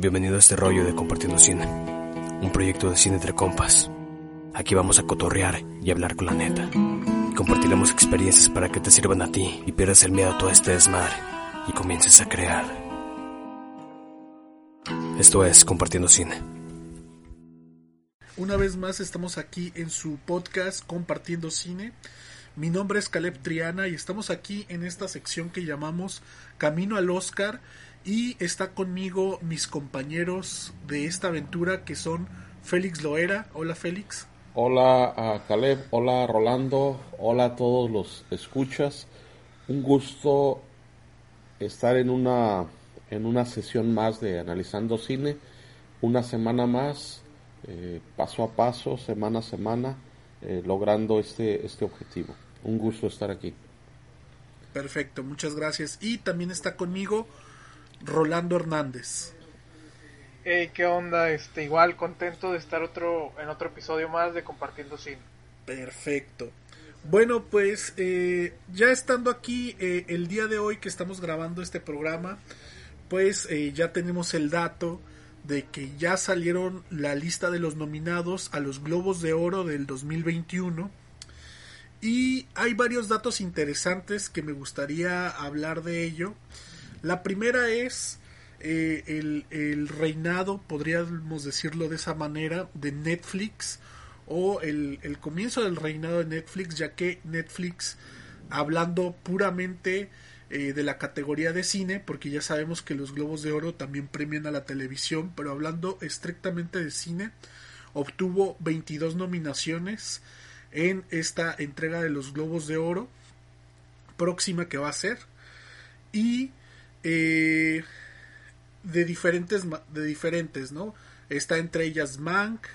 Bienvenido a este rollo de Compartiendo Cine, un proyecto de cine entre compas. Aquí vamos a cotorrear y hablar con la neta. Compartiremos experiencias para que te sirvan a ti y pierdas el miedo a todo este desmadre y comiences a crear. Esto es Compartiendo Cine. Una vez más estamos aquí en su podcast Compartiendo Cine. Mi nombre es Caleb Triana y estamos aquí en esta sección que llamamos Camino al Oscar y está conmigo mis compañeros de esta aventura que son Félix Loera. Hola Félix. Hola Caleb, hola Rolando, hola a todos los escuchas. Un gusto estar en una en una sesión más de analizando cine, una semana más, eh, paso a paso, semana a semana, eh, logrando este este objetivo. Un gusto estar aquí. Perfecto, muchas gracias. Y también está conmigo Rolando Hernández. Hey, ¿qué onda? Este, igual contento de estar otro en otro episodio más de Compartiendo Cine. Perfecto. Bueno, pues eh, ya estando aquí eh, el día de hoy que estamos grabando este programa, pues eh, ya tenemos el dato de que ya salieron la lista de los nominados a los Globos de Oro del 2021. Y hay varios datos interesantes que me gustaría hablar de ello. La primera es eh, el, el, reinado, podríamos decirlo de esa manera, de Netflix o el, el, comienzo del reinado de Netflix, ya que Netflix, hablando puramente eh, de la categoría de cine, porque ya sabemos que los Globos de Oro también premian a la televisión, pero hablando estrictamente de cine, obtuvo 22 nominaciones en esta entrega de los Globos de Oro próxima que va a ser y eh, de diferentes de diferentes no está entre ellas Mank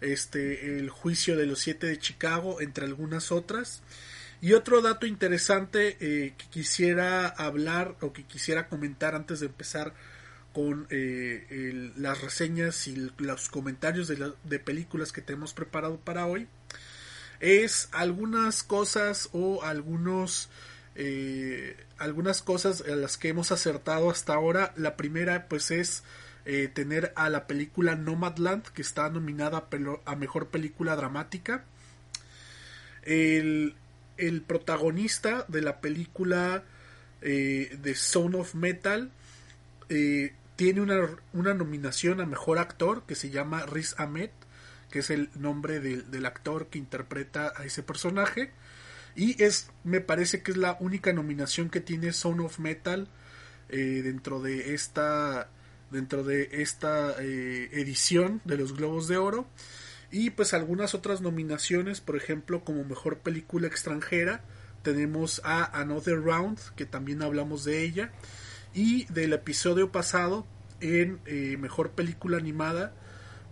este el juicio de los siete de Chicago entre algunas otras. Y otro dato interesante eh, que quisiera hablar o que quisiera comentar antes de empezar con eh, las reseñas y los comentarios de, de películas que tenemos preparado para hoy es algunas cosas o algunos eh, algunas cosas a las que hemos acertado hasta ahora. La primera pues es eh, tener a la película Nomadland que está nominada a, mejor película dramática. El, el protagonista de la película eh, de Son of Metal eh, tiene una, una, nominación a mejor actor que se llama Riz Ahmed, que es el nombre del actor que interpreta a ese personaje. Y es, me parece que es la única nominación que tiene Son of Metal eh, dentro de esta, dentro de esta eh, edición de los Globos de Oro. Y pues algunas otras nominaciones, por ejemplo, como mejor película extranjera, tenemos a Another Round, que también hablamos de ella. Y del episodio pasado, en eh, mejor película animada,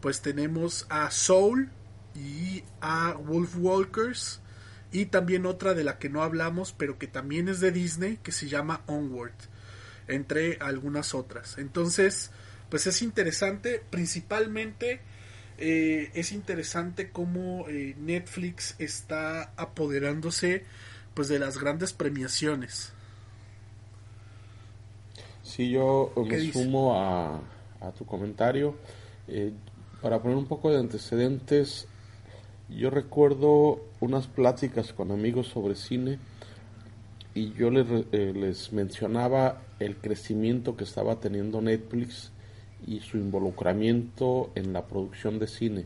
pues tenemos a Soul y a Wolf Walkers y también otra de la que no hablamos pero que también es de Disney que se llama Onward entre algunas otras. Entonces pues es interesante principalmente eh, es interesante cómo eh, Netflix está apoderándose pues de las grandes premiaciones. Sí yo me sumo a, a, tu comentario. Eh, para poner un poco de antecedentes yo recuerdo unas pláticas con amigos sobre cine y yo les, eh, les, mencionaba el crecimiento que estaba teniendo Netflix y su involucramiento en la producción de cine.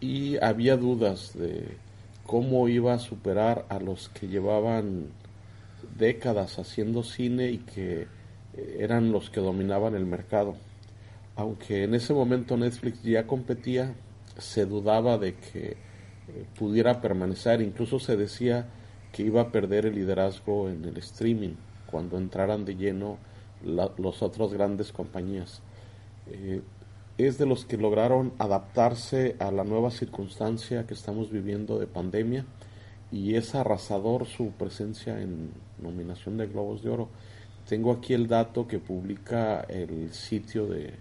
Y había dudas de cómo iba a superar a los que llevaban décadas haciendo cine y que eh, eran los que dominaban el mercado. Aunque en ese momento Netflix ya competía, se dudaba de que eh, pudiera permanecer, incluso se decía que iba a perder el liderazgo en el streaming cuando entraran de lleno las otras grandes compañías. Eh, es de los que lograron adaptarse a la nueva circunstancia que estamos viviendo de pandemia y es arrasador su presencia en nominación de Globos de Oro. Tengo aquí el dato que publica el sitio de,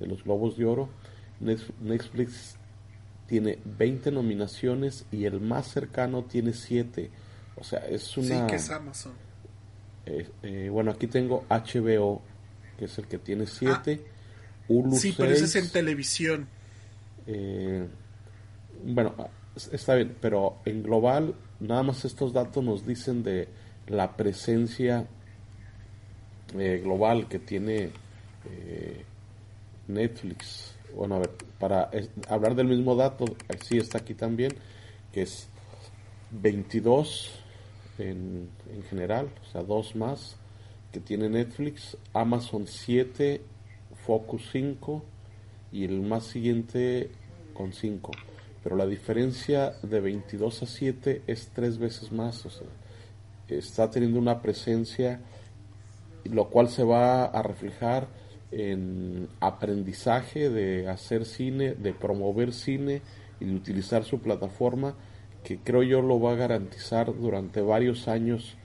de los Globos de Oro. Netflix tiene 20 nominaciones y el más cercano tiene 7. O sea, es una... Sí, que es Amazon. Eh, eh, bueno, aquí tengo HBO, que es el que tiene 7. Ah, Hulu sí, pero ese es en televisión. Eh, bueno, está bien, pero en global, nada más estos datos nos dicen de la presencia global que tiene Netflix. Bueno, a ver, para hablar del mismo dato, sí está aquí también, que es 22 en, en general, o sea, dos más que tiene Netflix, Amazon 7, Focus 5 y el más siguiente con 5. Pero la diferencia de 22 a 7 es tres veces más, o sea, está teniendo una presencia, lo cual se va a reflejar en aprendizaje de hacer cine, de promover cine y de utilizar su plataforma, que creo yo lo va a garantizar durante varios años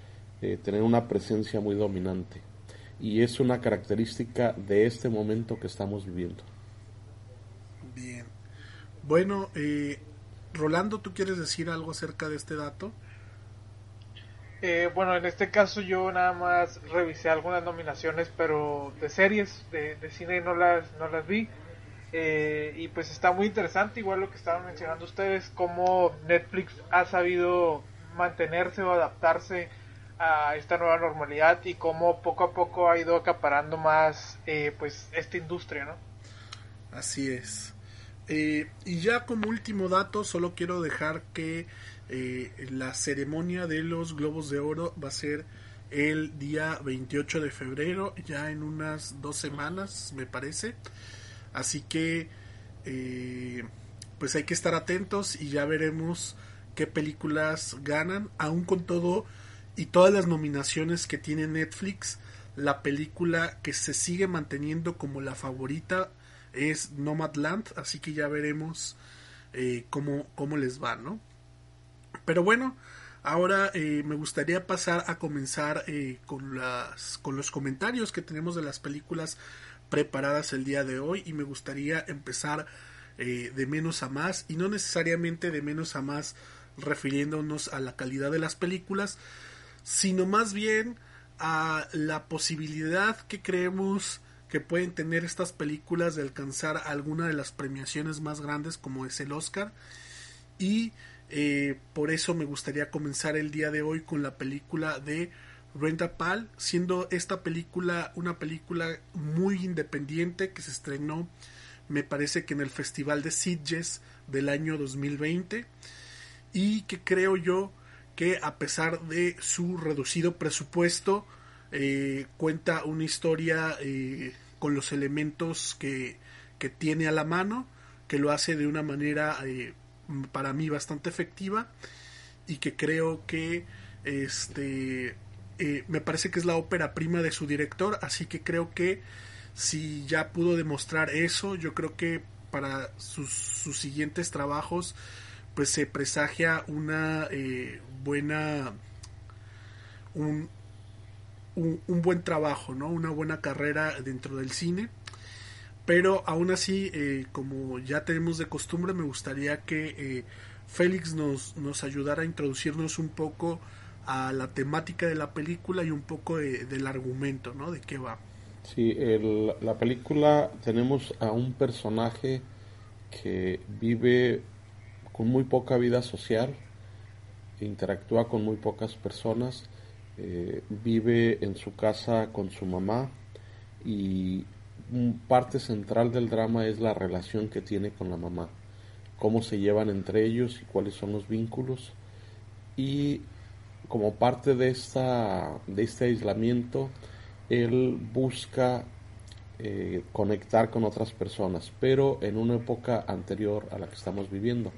eh, tener una presencia muy dominante. Y es una característica de este momento que estamos viviendo. Bien. Bueno, eh, Rolando, ¿tú quieres decir algo acerca de este dato? Eh, bueno, en este caso yo nada más revisé algunas nominaciones, pero de series, de, cine no las, no las vi. Eh, y pues está muy interesante, igual lo que estaban mencionando ustedes, cómo Netflix ha sabido mantenerse o adaptarse a esta nueva normalidad y cómo poco a poco ha ido acaparando más eh, pues esta industria, ¿no? Así es. y ya como último dato, solo quiero dejar que eh, la ceremonia de los Globos de Oro va a ser el día 28 de febrero, ya en unas dos semanas, me parece. Así que, eh, pues hay que estar atentos y ya veremos qué películas ganan, aún con todo y todas las nominaciones que tiene Netflix. La película que se sigue manteniendo como la favorita es Nomadland, así que ya veremos eh, cómo, cómo les va, ¿no? Pero bueno, ahora eh, me gustaría pasar a comenzar eh, con, las, con los comentarios que tenemos de las películas preparadas el día de hoy. Y me gustaría empezar eh, de menos a más y no necesariamente de menos a más refiriéndonos a la calidad de las películas, sino más bien a la posibilidad que creemos que pueden tener estas películas de alcanzar alguna de las premiaciones más grandes como es el Oscar. Y eh, por eso me gustaría comenzar el día de hoy con la película de Renta Pal, siendo esta película una película muy independiente que se estrenó, me parece que en el Festival de Sitges del año 2020 y que creo yo que a pesar de su reducido presupuesto eh, cuenta una historia eh, con los elementos que, que, tiene a la mano que lo hace de una manera para mí bastante efectiva y que creo que este eh, me parece que es la ópera prima de su director así que creo que si ya pudo demostrar eso yo creo que para sus, siguientes trabajos pues se presagia una eh, buena un, un, buen trabajo no una buena carrera dentro del cine pero aún así, eh, como ya tenemos de costumbre, me gustaría que eh, Félix nos, nos ayudara a introducirnos un poco a la temática de la película y un poco del argumento, ¿no? De qué va. Sí, la película tenemos a un personaje que vive con muy poca vida social, interactúa con muy pocas personas, eh, vive en su casa con su mamá y parte central del drama es la relación que tiene con la mamá, cómo se llevan entre ellos y cuáles son los vínculos. Y como parte de, esta, de este aislamiento, él busca eh, conectar con otras personas, pero en una época anterior a la que estamos viviendo.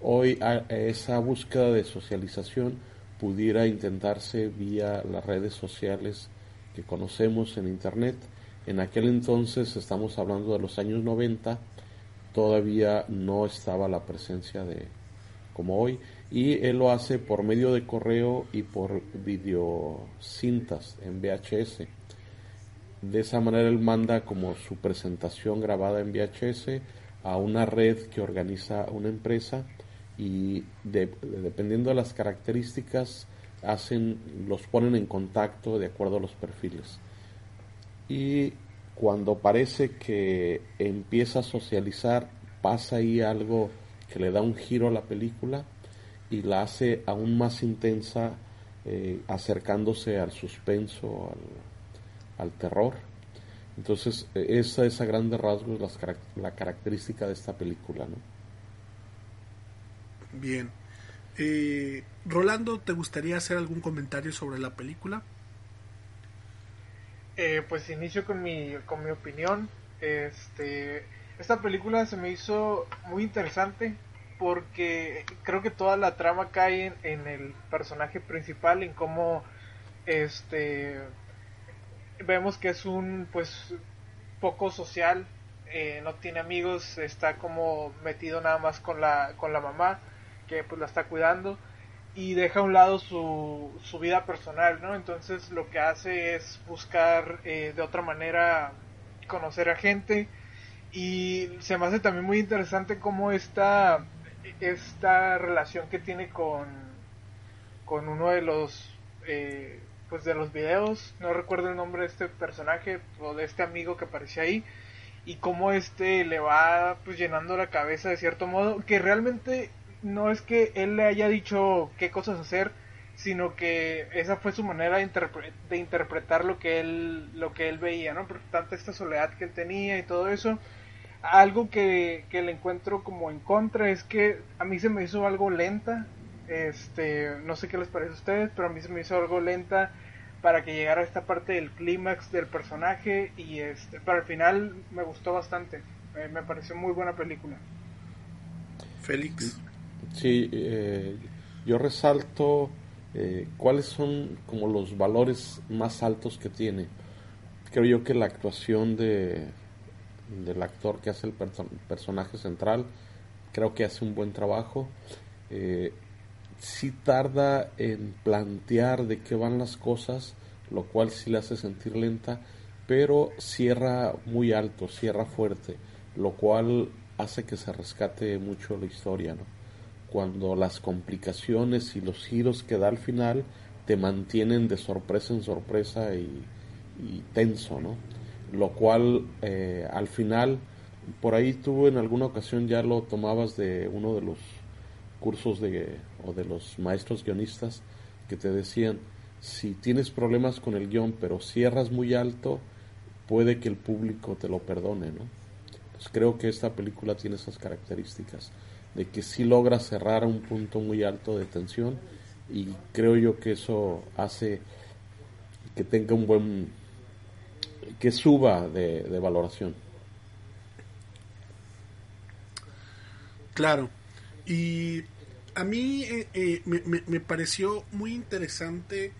Hoy esa búsqueda de socialización pudiera intentarse vía las redes sociales que conocemos en Internet En aquel entonces, estamos hablando de los años 90, todavía no estaba la presencia de como hoy y él lo hace por medio de correo y por videocintas en VHS. De esa manera él manda como su presentación grabada en VHS a una red que organiza una empresa y dependiendo de las características hacen los ponen en contacto de acuerdo a los perfiles. Y cuando parece que empieza a socializar, pasa ahí algo que le da un giro a la película y la hace aún más intensa, eh, acercándose al suspenso, al, terror. Entonces, e, esa es a grandes rasgos la, característica de esta película. ¿no? Bien. Eh, Rolando, ¿te gustaría hacer algún comentario sobre la película? Eh, pues inicio con mi, con mi opinión. Este, esta película se me hizo muy interesante porque creo que toda la trama cae en, el personaje principal, en cómo este vemos que es un pues poco social, eh, no tiene amigos, está como metido nada más con la, con la mamá, que pues la está cuidando, y deja a un lado su, su vida personal, ¿no? Entonces lo que hace es buscar eh, de otra manera conocer a gente, y se me hace también muy interesante cómo esta esta relación que tiene con, con uno de los eh, pues de los videos, no recuerdo el nombre de este personaje o de este amigo que aparecía ahí y cómo este le va pues llenando la cabeza de cierto modo que realmente no es que él le haya dicho qué cosas hacer sino que esa fue su manera de, de interpretar lo que él lo que él veía no por tanta esta soledad que él tenía y todo eso algo que, le encuentro como en contra es que a mí se me hizo algo lenta. Este, no sé qué les parece a ustedes, pero a mí se me hizo algo lenta para que llegara a esta parte del clímax del personaje y este, pero al final me gustó bastante. me pareció muy buena película. Félix. Sí, eh, yo resalto eh, cuáles son como los valores más altos que tiene. Creo yo que la actuación de del actor que hace el personaje central. Creo que hace un buen trabajo. Eh, sí tarda en plantear de qué van las cosas, lo cual sí le hace sentir lenta, pero cierra muy alto, cierra fuerte, lo cual hace que se rescate mucho la historia, ¿no? Cuando las complicaciones y los giros que da al final te mantienen de sorpresa en sorpresa y, tenso, ¿no? lo cual eh, al final, por ahí tú en alguna ocasión ya lo tomabas de uno de los cursos de, o de los maestros guionistas que te decían, si tienes problemas con el guion pero cierras muy alto, puede que el público te lo perdone, ¿no? Pues creo que esta película tiene esas características, de que sí logra cerrar un punto muy alto de tensión y creo yo que eso hace que tenga un buen que suba de, valoración. Claro. Y a mí eh, eh, me, pareció muy interesante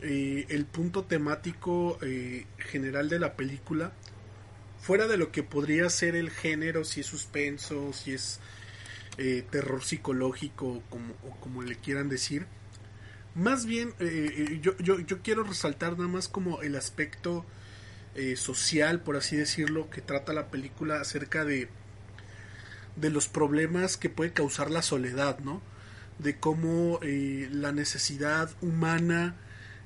eh, el punto temático general de la película. Fuera de lo que podría ser el género, si es suspenso, si es terror psicológico, como, o como le quieran decir. Más bien, yo, yo, yo quiero resaltar nada más como el aspecto eh, social, por así decirlo, que trata la película acerca de, de los problemas que puede causar la soledad, ¿no? De cómo eh, la necesidad humana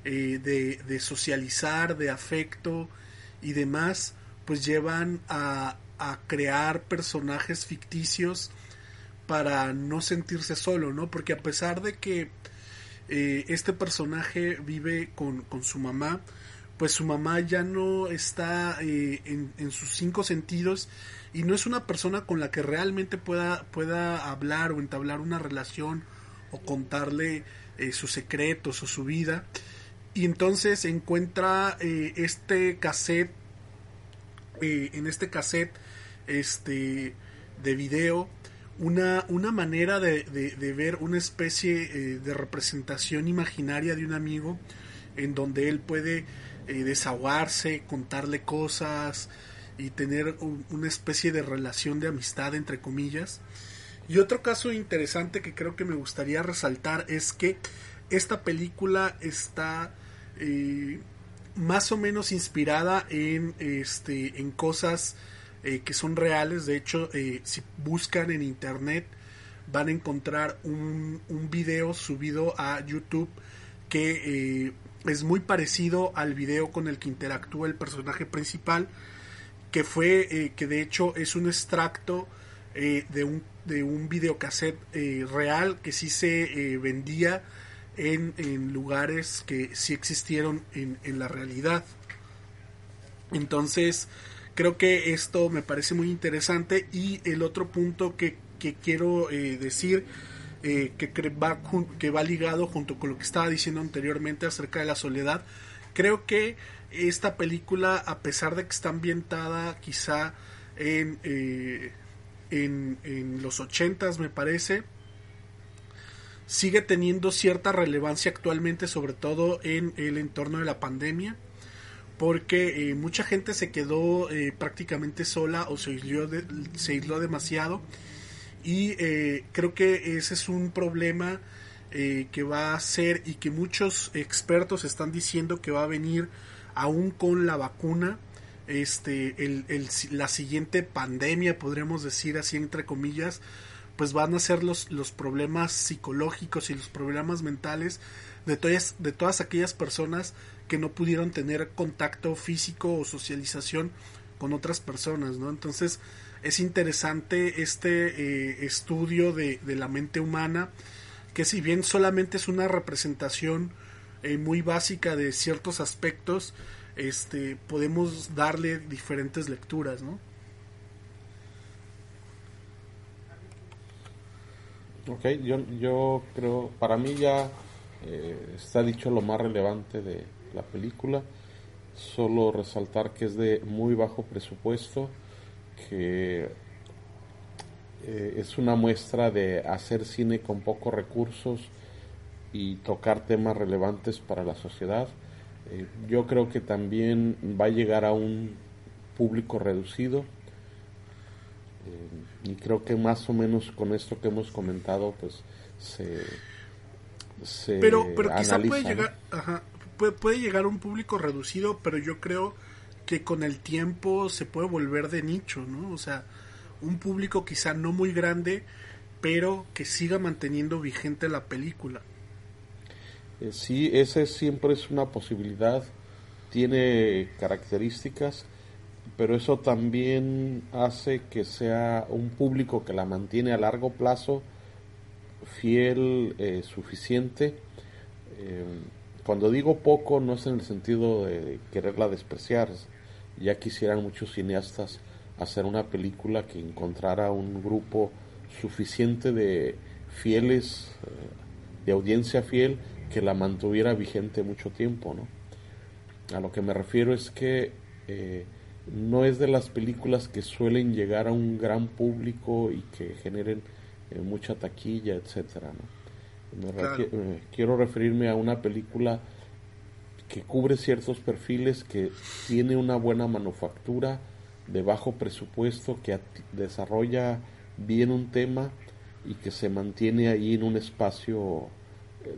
eh, de, socializar, de afecto y demás, pues llevan a crear personajes ficticios para no sentirse solo, ¿no? Porque a pesar de que este personaje vive con, con su mamá, pues su mamá ya no está eh, en, sus cinco sentidos y no es una persona con la que realmente pueda, pueda hablar o entablar una relación o contarle eh, sus secretos o su vida. Y entonces encuentra eh, este cassette, en este cassette este, de video, una, una manera de, de ver una especie de representación imaginaria de un amigo en donde él puede eh, desahogarse, contarle cosas y tener una especie de relación de amistad entre comillas. Y otro caso interesante que creo que me gustaría resaltar es que esta película está eh, más o menos inspirada en, este, en cosas eh, que son reales. De hecho, eh, si buscan en internet van a encontrar un, un video subido a YouTube que es muy parecido al video con el que interactúa el personaje principal, que fue, que de hecho es un extracto de un de un videocassette eh, real que sí se eh, vendía en, en, lugares que sí existieron en, en, la realidad. Entonces, creo que esto me parece muy interesante. Y el otro punto que, que quiero eh, decir que, va, que va ligado junto con lo que estaba diciendo anteriormente acerca de la soledad, creo que esta película, a pesar de que está ambientada quizá en en, en los ochentas me parece sigue teniendo cierta relevancia actualmente sobre todo en el entorno de la pandemia porque eh, mucha gente se quedó eh, prácticamente sola o se aisló, se aisló demasiado. Y eh, creo que ese es un problema que va a ser y que muchos expertos están diciendo que va a venir aún con la vacuna este, el, la siguiente pandemia, podríamos decir así entre comillas, pues van a ser los, los problemas psicológicos y los problemas mentales de todas, de todas aquellas personas que no pudieron tener contacto físico o socialización con otras personas, ¿no? Entonces es interesante este eh, estudio de, la mente humana, que si bien solamente es una representación eh, muy básica de ciertos aspectos, este, podemos darle diferentes lecturas, ¿no? Ok, yo, yo creo, para mí ya eh, está dicho lo más relevante de la película, solo resaltar que es de muy bajo presupuesto, que eh, es una muestra de hacer cine con pocos recursos y tocar temas relevantes para la sociedad. Eh, yo creo que también va a llegar a un público reducido. Eh, y creo que más o menos con esto que hemos comentado pues se, pero pero quizá puede llegar puede, llegar a un público reducido pero yo creo que con el tiempo se puede volver de nicho no o sea un público quizá no muy grande pero que siga manteniendo vigente la película eh, sí, ese siempre es una posibilidad, tiene características, pero eso también hace que sea un público que la mantiene a largo plazo, fiel, eh, suficiente. Eh, cuando digo poco no es en el sentido de quererla despreciar, ya quisieran muchos cineastas hacer una película que encontrara un grupo suficiente de fieles, de audiencia fiel, que la mantuviera vigente mucho tiempo, ¿no? A lo que me refiero es que eh, no es de las películas que suelen llegar a un gran público y que generen eh, mucha taquilla, etcétera, ¿no? Eh, quiero referirme a una película que cubre ciertos perfiles, que tiene una buena manufactura, de bajo presupuesto, que desarrolla bien un tema y que se mantiene ahí en un espacio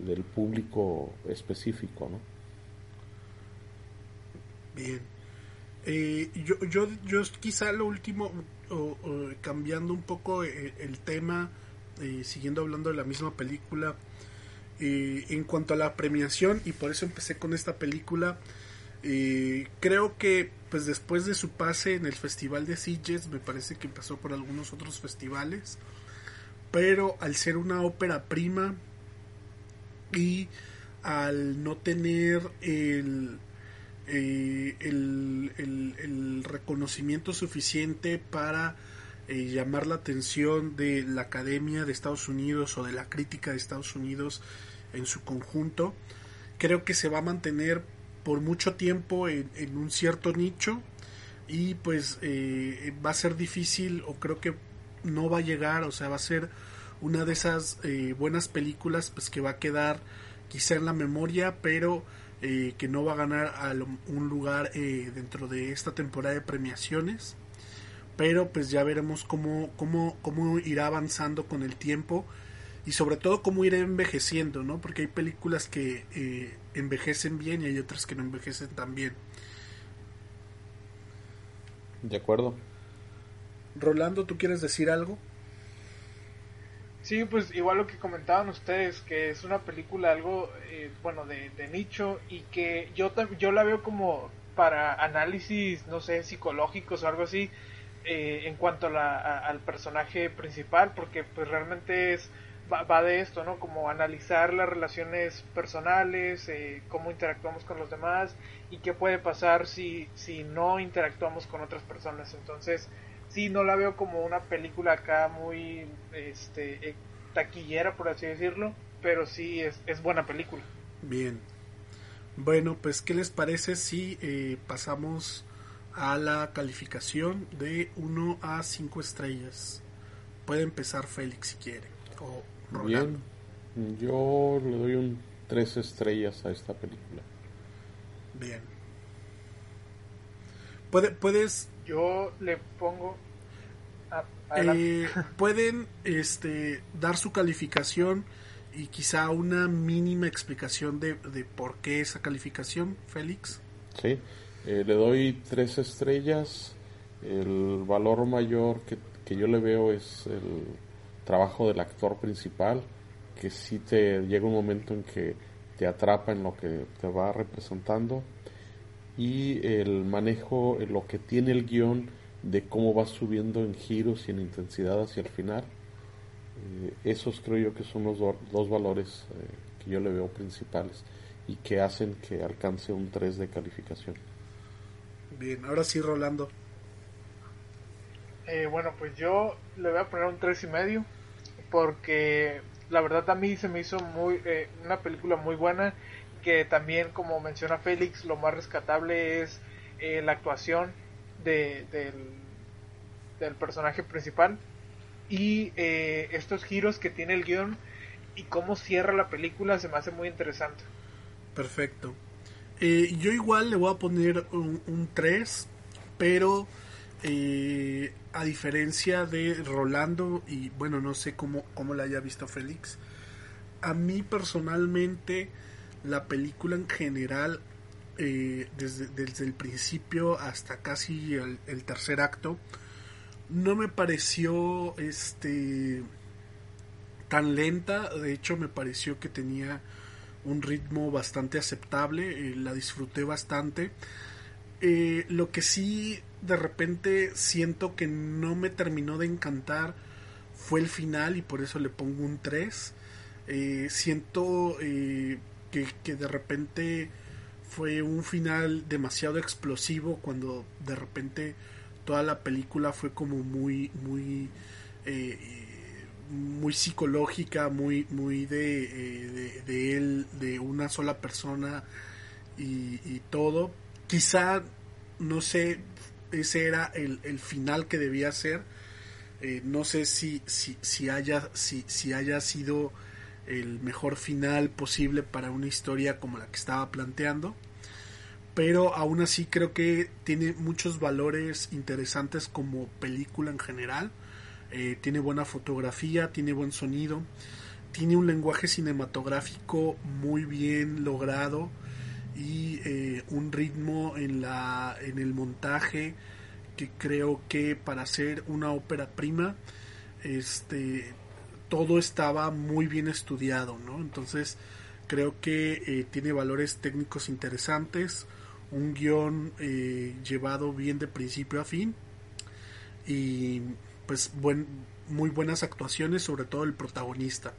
del público específico, ¿no? Bien. Eh, yo, yo, yo quizá lo último, cambiando un poco eh, el, tema, eh, siguiendo hablando de la misma película, en cuanto a la premiación, y por eso empecé con esta película, creo que pues después de su pase en el Festival de Sitges, me parece que pasó por algunos otros festivales, pero al ser una ópera prima, y al no tener el, eh, el, reconocimiento suficiente para eh, llamar la atención de la Academia de Estados Unidos o de la crítica de Estados Unidos en su conjunto, creo que se va a mantener por mucho tiempo en, un cierto nicho y pues eh, va a ser difícil o creo que no va a llegar, o sea, va a ser una de esas eh, buenas películas pues que va a quedar quizá en la memoria, pero eh, que no va a ganar un lugar dentro de esta temporada de premiaciones. Pero pues ya veremos cómo, cómo, cómo irá avanzando con el tiempo y sobre todo cómo irá envejeciendo, ¿no? Porque hay películas que eh, envejecen bien y hay otras que no envejecen tan bien. De acuerdo. Rolando, ¿tú quieres decir algo? Sí, pues igual lo que comentaban ustedes, que es una película algo, eh, bueno, de, nicho y que yo, yo la veo como para análisis, no sé, psicológicos o algo así, eh, en cuanto al personaje principal, porque pues realmente es va, de esto, ¿no? Como analizar las relaciones personales, eh, cómo interactuamos con los demás y qué puede pasar si, si no interactuamos con otras personas. Entonces, sí, no la veo como una película acá muy este, eh, taquillera, por así decirlo, pero sí es, es buena película. Bien. Bueno, pues, ¿qué les parece si eh, pasamos a la calificación de 1 a 5 estrellas? Puede empezar Félix si quiere. Bien, yo le doy un tres estrellas a esta película. Bien. ¿Puede, puedes... Yo le pongo... Eh, pueden este, dar su calificación y quizá una mínima explicación de, de por qué esa calificación, Félix. Sí, eh, le doy tres estrellas. El valor mayor que, que yo le veo es el trabajo del actor principal, que si te llega un momento en que te atrapa en lo que te va representando y el manejo, lo que tiene el guion de cómo va subiendo en giros y en intensidad hacia el final. Eh, esos creo yo que son los dos valores eh, que yo le veo principales y que hacen que alcance un 3 de calificación. Bien, ahora sí, Rolando. Eh, bueno, pues yo le voy a poner un tres y medio porque la verdad a mí se me hizo muy eh, una película muy buena que también como menciona Félix lo más rescatable es eh, la actuación de, del, personaje principal y eh, estos giros que tiene el guion y cómo cierra la película se me hace muy interesante. Perfecto. Yo igual le voy a poner un, un 3 pero eh, a diferencia de Rolando, y bueno, no sé cómo, cómo la haya visto Félix, a mí personalmente la película en general, eh, desde, desde, el principio hasta casi el, tercer acto, no me pareció este tan lenta, de hecho me pareció que tenía un ritmo bastante aceptable, eh, la disfruté bastante. Eh, lo que sí de repente siento que no me terminó de encantar fue el final y por eso le pongo un 3. Eh, siento eh, que, que, de repente fue un final demasiado explosivo cuando de repente toda la película fue como muy muy muy psicológica muy muy de, de, él de una sola persona y todo quizá, no sé, ese era el, el final que debía ser. Eh, no sé si, si, si, haya, si, si haya sido el mejor final posible para una historia como la que estaba planteando. Pero aún así creo que tiene muchos valores interesantes como película en general. Eh, tiene buena fotografía, tiene buen sonido, tiene un lenguaje cinematográfico muy bien logrado y eh, un ritmo en, la, en el montaje que creo que para hacer una ópera prima este todo estaba muy bien estudiado ¿no? entonces creo que eh, tiene valores técnicos interesantes un guion eh, llevado bien de principio a fin y pues buen, muy buenas actuaciones sobre todo el protagonista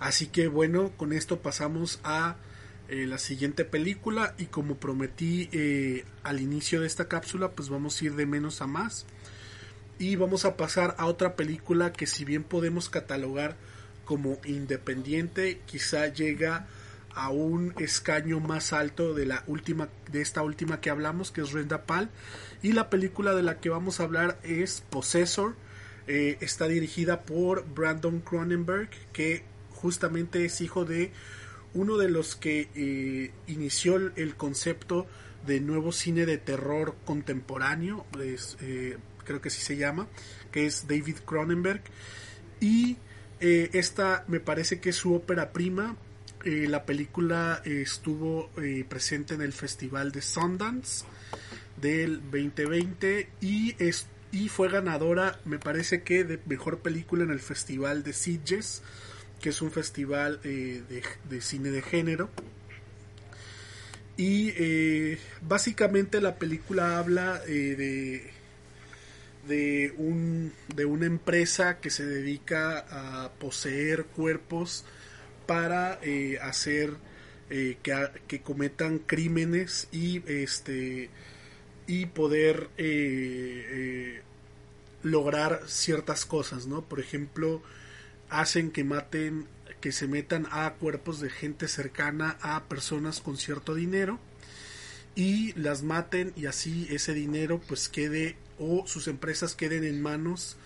así que bueno con esto pasamos a eh, la siguiente película y como prometí eh, al inicio de esta cápsula pues vamos a ir de menos a más. Y vamos a pasar a otra película que si bien podemos catalogar como independiente quizá llega a un escaño más alto de la última de esta última que hablamos que es Renda Pal. Y la película de la que vamos a hablar es Possessor eh, está dirigida por Brandon Cronenberg que justamente es hijo de uno de los que eh, inició el, concepto de nuevo cine de terror contemporáneo, eh, creo que así se llama, que es David Cronenberg. Y eh, esta me parece que es su ópera prima. la película estuvo presente en el Festival de Sundance del 2020 y, es, y fue ganadora, me parece que de mejor película en el Festival de Sitges que es un festival eh, de, cine de género. Y eh, básicamente la película habla eh, de, de, un, de una empresa que se dedica a poseer cuerpos para hacer que, que, cometan crímenes y este y poder lograr ciertas cosas, ¿no? Por ejemplo, hacen que maten, que se metan a cuerpos de gente cercana a personas con cierto dinero y las maten y así ese dinero pues quede o sus empresas queden en manos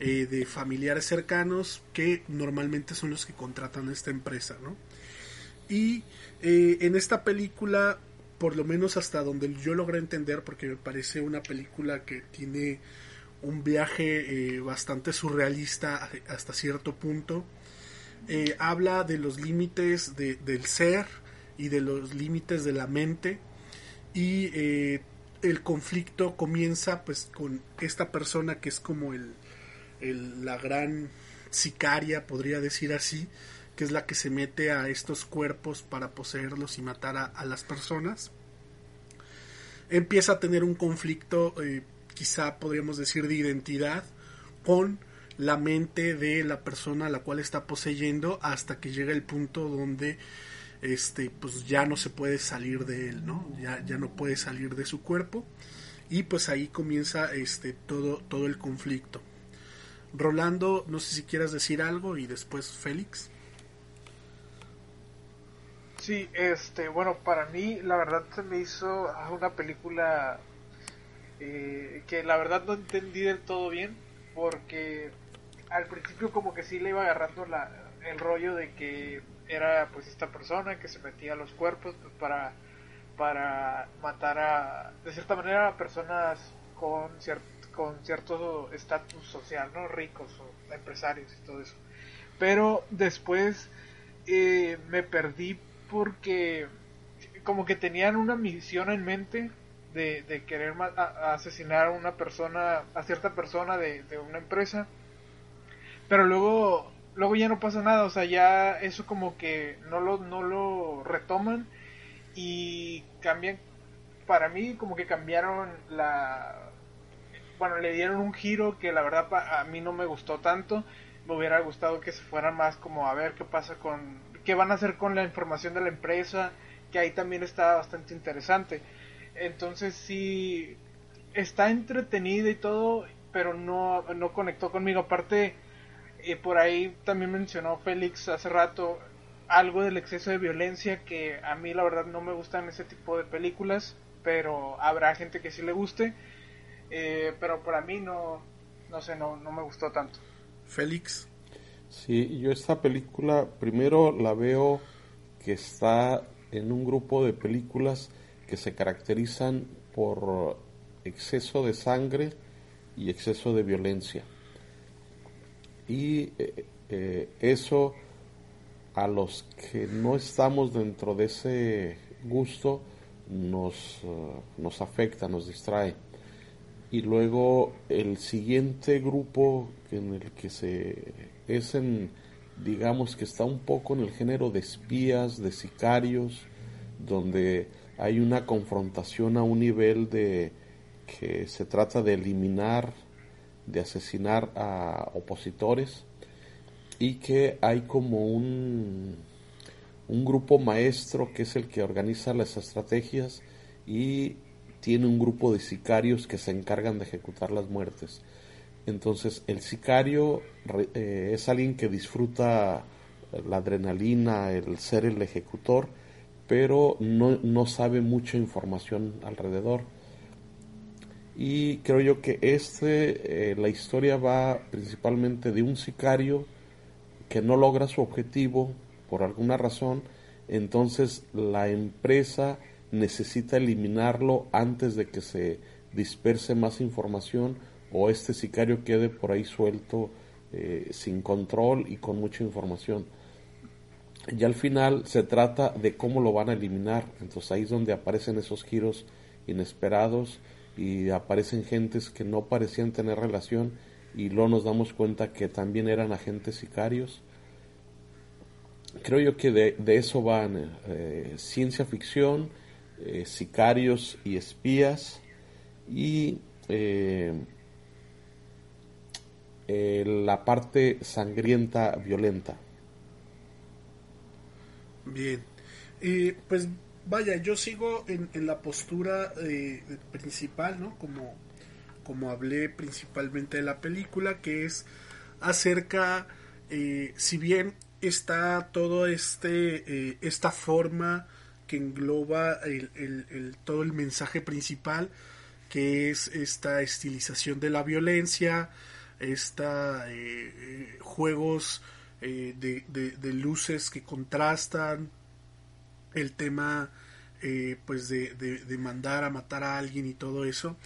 eh, de familiares cercanos que normalmente son los que contratan a esta empresa, ¿no? Y eh, en esta película, por lo menos hasta donde yo logré entender, porque me parece una película que tiene un viaje eh, bastante surrealista hasta cierto punto. Eh, habla de los límites del ser y de los límites de la mente y eh, el conflicto comienza pues con esta persona que es como el, la gran sicaria podría decir así que es la que se mete a estos cuerpos para poseerlos y matar a, las personas empieza a tener un conflicto quizá podríamos decir de identidad con la mente de la persona a la cual está poseyendo hasta que llega el punto donde este pues ya no se puede salir de él no ya, ya no puede salir de su cuerpo. Y pues ahí comienza este todo todo el conflicto. Rolando no sé si quieras decir algo y después Félix. Sí, este, bueno, para mí la verdad se me hizo una película eh, que la verdad no entendí del todo bien porque al principio como que sí le iba agarrando la, el rollo de que era pues esta persona que se metía a los cuerpos pues, para para matar a de cierta manera a personas con con cierto estatus social no ricos o empresarios y todo eso. Pero después eh, me perdí porque como que tenían una misión en mente de, querer asesinar a una persona, a cierta persona de, una empresa, pero luego, luego ya no pasa nada, o sea, ya eso como que no lo, no lo retoman y cambian, para mí como que cambiaron la, bueno, le dieron un giro que la verdad a mí no me gustó tanto, me hubiera gustado que se fueran más como a ver qué pasa con, qué van a hacer con la información de la empresa, que ahí también está bastante interesante entonces sí, está entretenida y todo, pero no, no conectó conmigo. Aparte, eh, por ahí también mencionó Félix hace rato algo del exceso de violencia que a mí la verdad no me gustan ese tipo de películas, pero habrá gente que sí le guste. Eh, pero para mí no, no sé, no, no me gustó tanto. Félix. Sí, yo esta película primero la veo que está en un grupo de películas que se caracterizan por exceso de sangre y exceso de violencia. Y eh, eh, eso a los que no estamos dentro de ese gusto nos, eh, nos afecta, nos distrae. Y luego el siguiente grupo en el que se es en, digamos que está un poco en el género de espías, de sicarios, donde hay una confrontación a un nivel de que se trata de eliminar, de asesinar a opositores y que hay como un, un grupo maestro que es el que organiza las estrategias y tiene un grupo de sicarios que se encargan de ejecutar las muertes. Entonces el sicario eh, es alguien que disfruta la adrenalina, el ser el ejecutor, pero no, no sabe mucha información alrededor. Y creo yo que este, eh, la historia va principalmente de un sicario que no logra su objetivo por alguna razón entonces la empresa necesita eliminarlo antes de que se disperse más información o este sicario quede por ahí suelto eh, sin control y con mucha información. Y al final se trata de cómo lo van a eliminar. Entonces ahí es donde aparecen esos giros inesperados y aparecen gentes que no parecían tener relación y luego nos damos cuenta que también eran agentes sicarios. Creo yo que de, eso van eh, ciencia ficción, eh, sicarios y espías y eh, la parte sangrienta, violenta. Bien, pues vaya, yo sigo en, en la postura principal, ¿no? Como como hablé principalmente de la película, que es acerca, eh, si bien está todo este, eh, esta forma que engloba el, todo el mensaje principal, que es esta estilización de la violencia, esta eh, juegos de, de, luces que contrastan, el tema pues de, de, mandar a matar a alguien y todo eso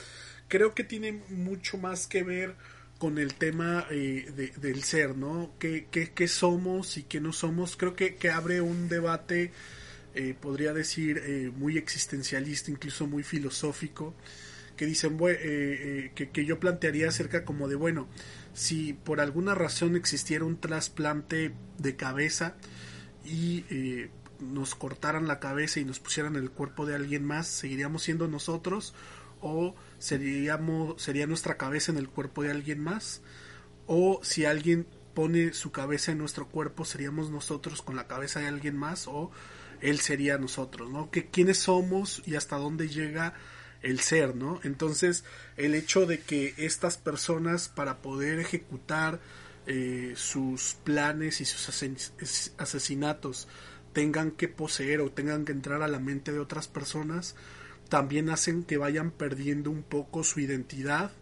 creo que tiene mucho más que ver con el tema eh, del ser, ¿no? ¿Qué, ¿Qué, somos y qué no somos? Creo que, que abre un debate, eh, podría decir, eh, muy existencialista, incluso muy filosófico, que dicen, que, que, yo plantearía acerca como de, bueno, si por alguna razón existiera un trasplante de cabeza y nos cortaran la cabeza y nos pusieran el cuerpo de alguien más, ¿seguiríamos siendo nosotros? ¿O seríamos, sería nuestra cabeza en el cuerpo de alguien más, o si alguien pone su cabeza en nuestro cuerpo, seríamos nosotros con la cabeza de alguien más, o él sería nosotros, ¿no? Que quiénes somos y hasta dónde llega el ser, ¿no? Entonces, el hecho de que estas personas para poder ejecutar eh, sus planes y sus asesinatos tengan que poseer o tengan que entrar a la mente de otras personas, también hacen que vayan perdiendo un poco su identidad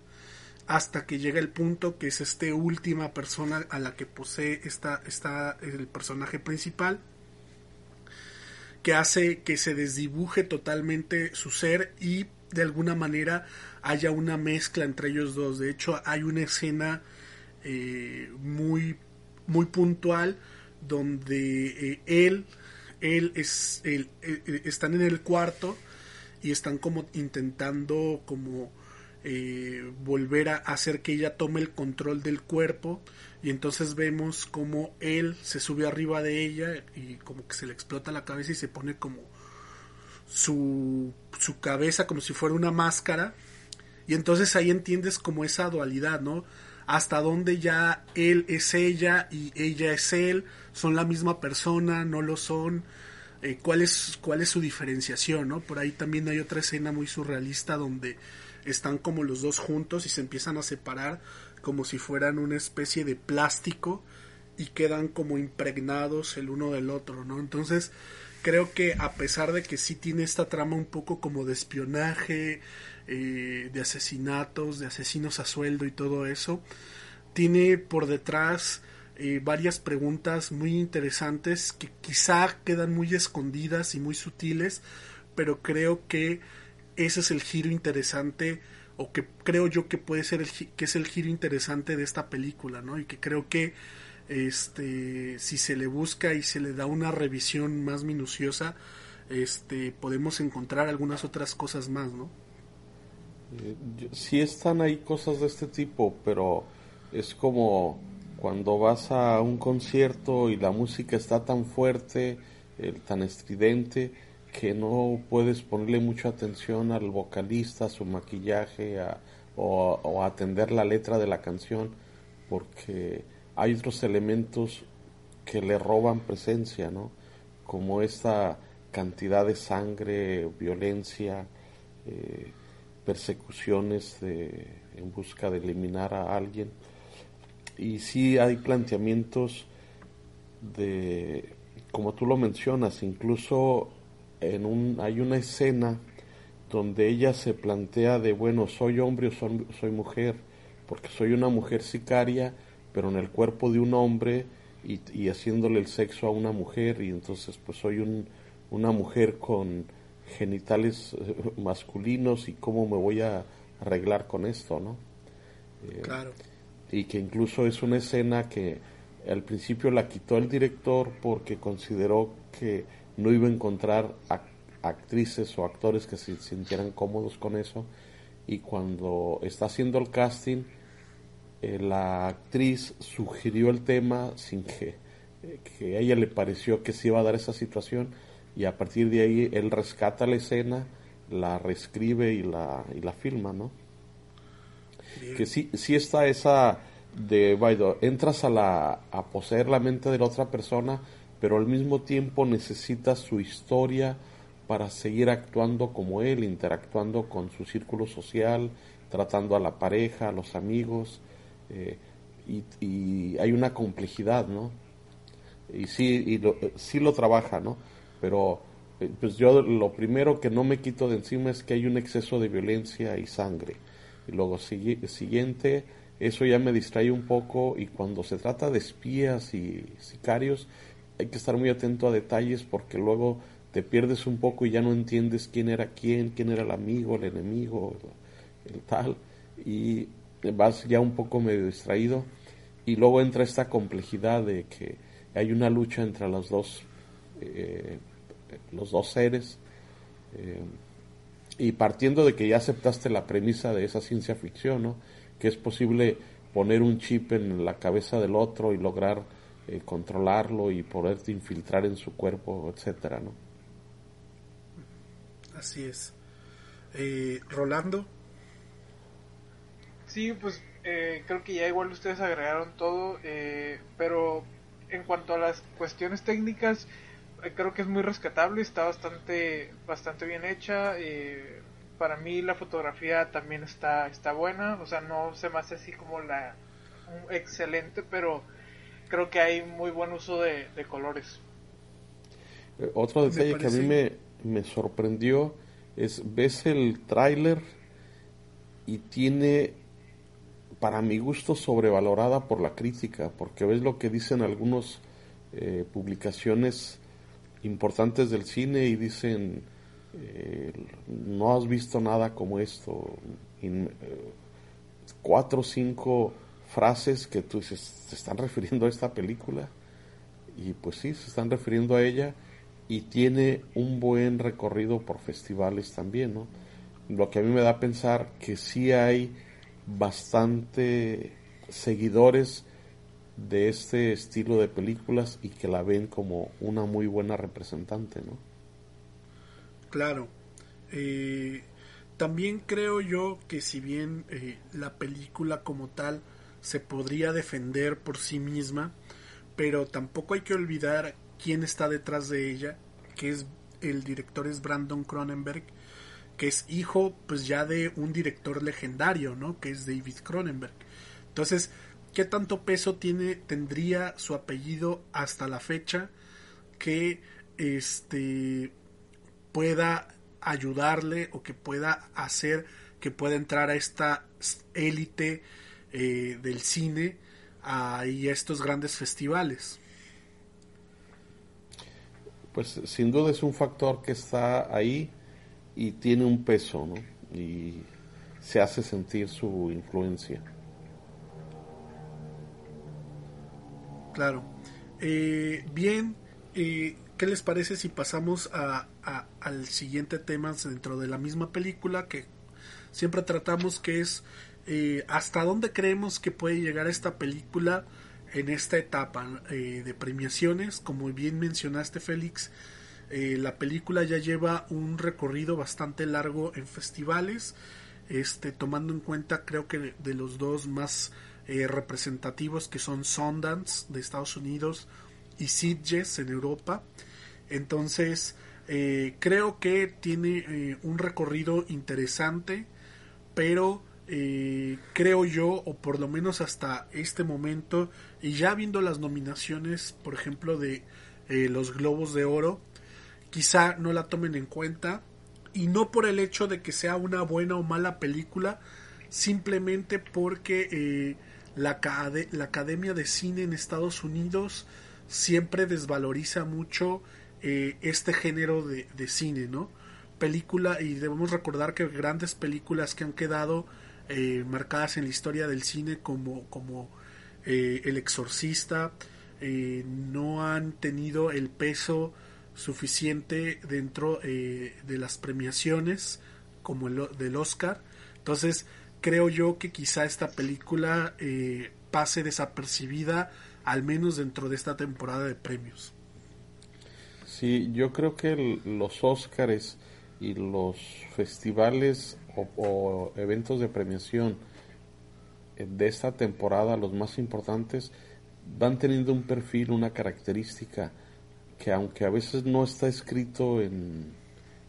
hasta que llega el punto que es esta última persona a la que posee esta, esta, el personaje principal que hace que se desdibuje totalmente su ser y de alguna manera haya una mezcla entre ellos dos. De hecho, hay una escena eh, muy, muy puntual donde eh, él, él es, eh, están en el cuarto y están como intentando como eh, volver a hacer que ella tome el control del cuerpo y entonces vemos como él se sube arriba de ella y como que se le explota la cabeza y se pone como su, su cabeza como si fuera una máscara y entonces ahí entiendes como esa dualidad, ¿no? Hasta donde ya él es ella y ella es él, son la misma persona, no lo son, eh, cuál, es, cuál es su diferenciación, ¿no? Por ahí también hay otra escena muy surrealista donde están como los dos juntos y se empiezan a separar como si fueran una especie de plástico y quedan como impregnados el uno del otro, ¿no? Entonces creo que a pesar de que sí tiene esta trama un poco como de espionaje, eh, de asesinatos, de asesinos a sueldo y todo eso, tiene por detrás eh, varias preguntas muy interesantes que quizá quedan muy escondidas y muy sutiles, pero creo que ese es el giro interesante o que creo yo que puede ser el que es el giro interesante de esta película, ¿no? Y que creo que este si se le busca y se le da una revisión más minuciosa, este podemos encontrar algunas otras cosas más, ¿no? Eh, sí están ahí cosas de este tipo, pero es como cuando vas a un concierto y la música está tan fuerte, eh, tan estridente, que no puedes ponerle mucha atención al vocalista, a su maquillaje o, a atender la letra de la canción, porque hay otros elementos que le roban presencia, ¿no? Como esta cantidad de sangre, violencia, eh, persecuciones en busca de eliminar a alguien y sí hay planteamientos de, como tú lo mencionas, incluso en un, hay una escena donde ella se plantea de, bueno, soy hombre o soy mujer, porque soy una mujer sicaria, pero en el cuerpo de un hombre y, haciéndole el sexo a una mujer y entonces pues soy un, una mujer con genitales eh, masculinos y cómo me voy a arreglar con esto, ¿no? Eh, claro. Y que incluso es una escena que al principio la quitó el director porque consideró que no iba a encontrar actrices o actores que se sintieran cómodos con eso y cuando está haciendo el casting eh, la actriz sugirió el tema sin que, eh, que a ella le pareció que se iba a dar esa situación y a partir de ahí él rescata la escena, la reescribe y la, y la filma, ¿no? Que sí, sí está esa de, Baido, entras a, la, a poseer la mente de la otra persona, pero al mismo tiempo necesitas su historia para seguir actuando como él, interactuando con su círculo social, tratando a la pareja, a los amigos, eh, y, hay una complejidad, ¿no? Y sí, y lo, sí lo trabaja, ¿no? Pero eh, pues yo lo primero que no me quito de encima es que hay un exceso de violencia y sangre. Y luego siguiente, eso ya me distrae un poco y cuando se trata de espías y sicarios hay que estar muy atento a detalles porque luego te pierdes un poco y ya no entiendes quién era quién, quién era el amigo, el enemigo, el tal. Y vas ya un poco medio distraído y luego entra esta complejidad de que hay una lucha entre los dos eh, los dos seres eh, y partiendo de que ya aceptaste la premisa de esa ciencia ficción ¿no? que es posible poner un chip en la cabeza del otro y lograr eh, controlarlo y poderte infiltrar en su cuerpo etcétera no así es. Rolando Sí, pues eh, creo que ya igual ustedes agregaron todo, eh, pero en cuanto a las cuestiones técnicas, eh, creo que es muy rescatable, está bastante, bastante bien hecha. para mí la fotografía también está, está buena, o sea, no se me hace así como la excelente, pero creo que hay muy buen uso de, colores. Otro detalle que a mí me, me sorprendió es, ves el tráiler y tiene para mi gusto sobrevalorada por la crítica, porque ves lo que dicen algunas eh, publicaciones importantes del cine y dicen, eh, no has visto nada como esto, eh, cuatro o cinco frases que tú dices, ¿se están refiriendo a esta película? Y pues sí, se están refiriendo a ella y tiene un buen recorrido por festivales también, ¿no? Lo que a mí me da a pensar que sí hay bastante seguidores de este estilo de películas y que la ven como una muy buena representante, ¿no? Claro. Eh, también creo yo que si bien eh, la película como tal se podría defender por sí misma, pero tampoco hay que olvidar quién está detrás de ella, que es el director es Brandon Cronenberg, que es hijo pues ya de un director legendario, ¿no? Que es David Cronenberg. Entonces, ¿qué tanto peso tiene tendría su apellido hasta la fecha que este pueda ayudarle o que pueda hacer que pueda entrar a esta élite eh, del cine y a estos grandes festivales? Pues sin duda es un factor que está ahí y tiene un peso, ¿no? Y se hace sentir su influencia. Claro. Eh, bien, eh, ¿qué les parece si pasamos a, al siguiente tema dentro de la misma película que siempre tratamos que es eh, hasta dónde creemos que puede llegar esta película en esta etapa de premiaciones? Como bien mencionaste, Félix, eh, la película ya lleva un recorrido bastante largo en festivales, este, tomando en cuenta creo que de los dos más eh, representativos que son Sundance de Estados Unidos y Sitges en Europa. Entonces eh, creo que tiene un recorrido interesante, pero creo yo, o por lo menos hasta este momento, y ya viendo las nominaciones, por ejemplo, de los Globos de Oro, quizá no la tomen en cuenta y no por el hecho de que sea una buena o mala película, simplemente porque eh, la, la Academia de Cine en Estados Unidos siempre desvaloriza mucho eh, este género de, de, cine, ¿no? Película, y debemos recordar que grandes películas que han quedado eh, marcadas en la historia del cine como, como eh, El Exorcista no han tenido el peso suficiente dentro de las premiaciones como el del Oscar. Entonces, creo yo que quizá esta película pase desapercibida al menos dentro de esta temporada de premios. Sí, yo creo que los Óscares y los festivales o, eventos de premiación eh, de esta temporada, los más importantes, van teniendo un perfil, una característica que aunque a veces no está escrito en,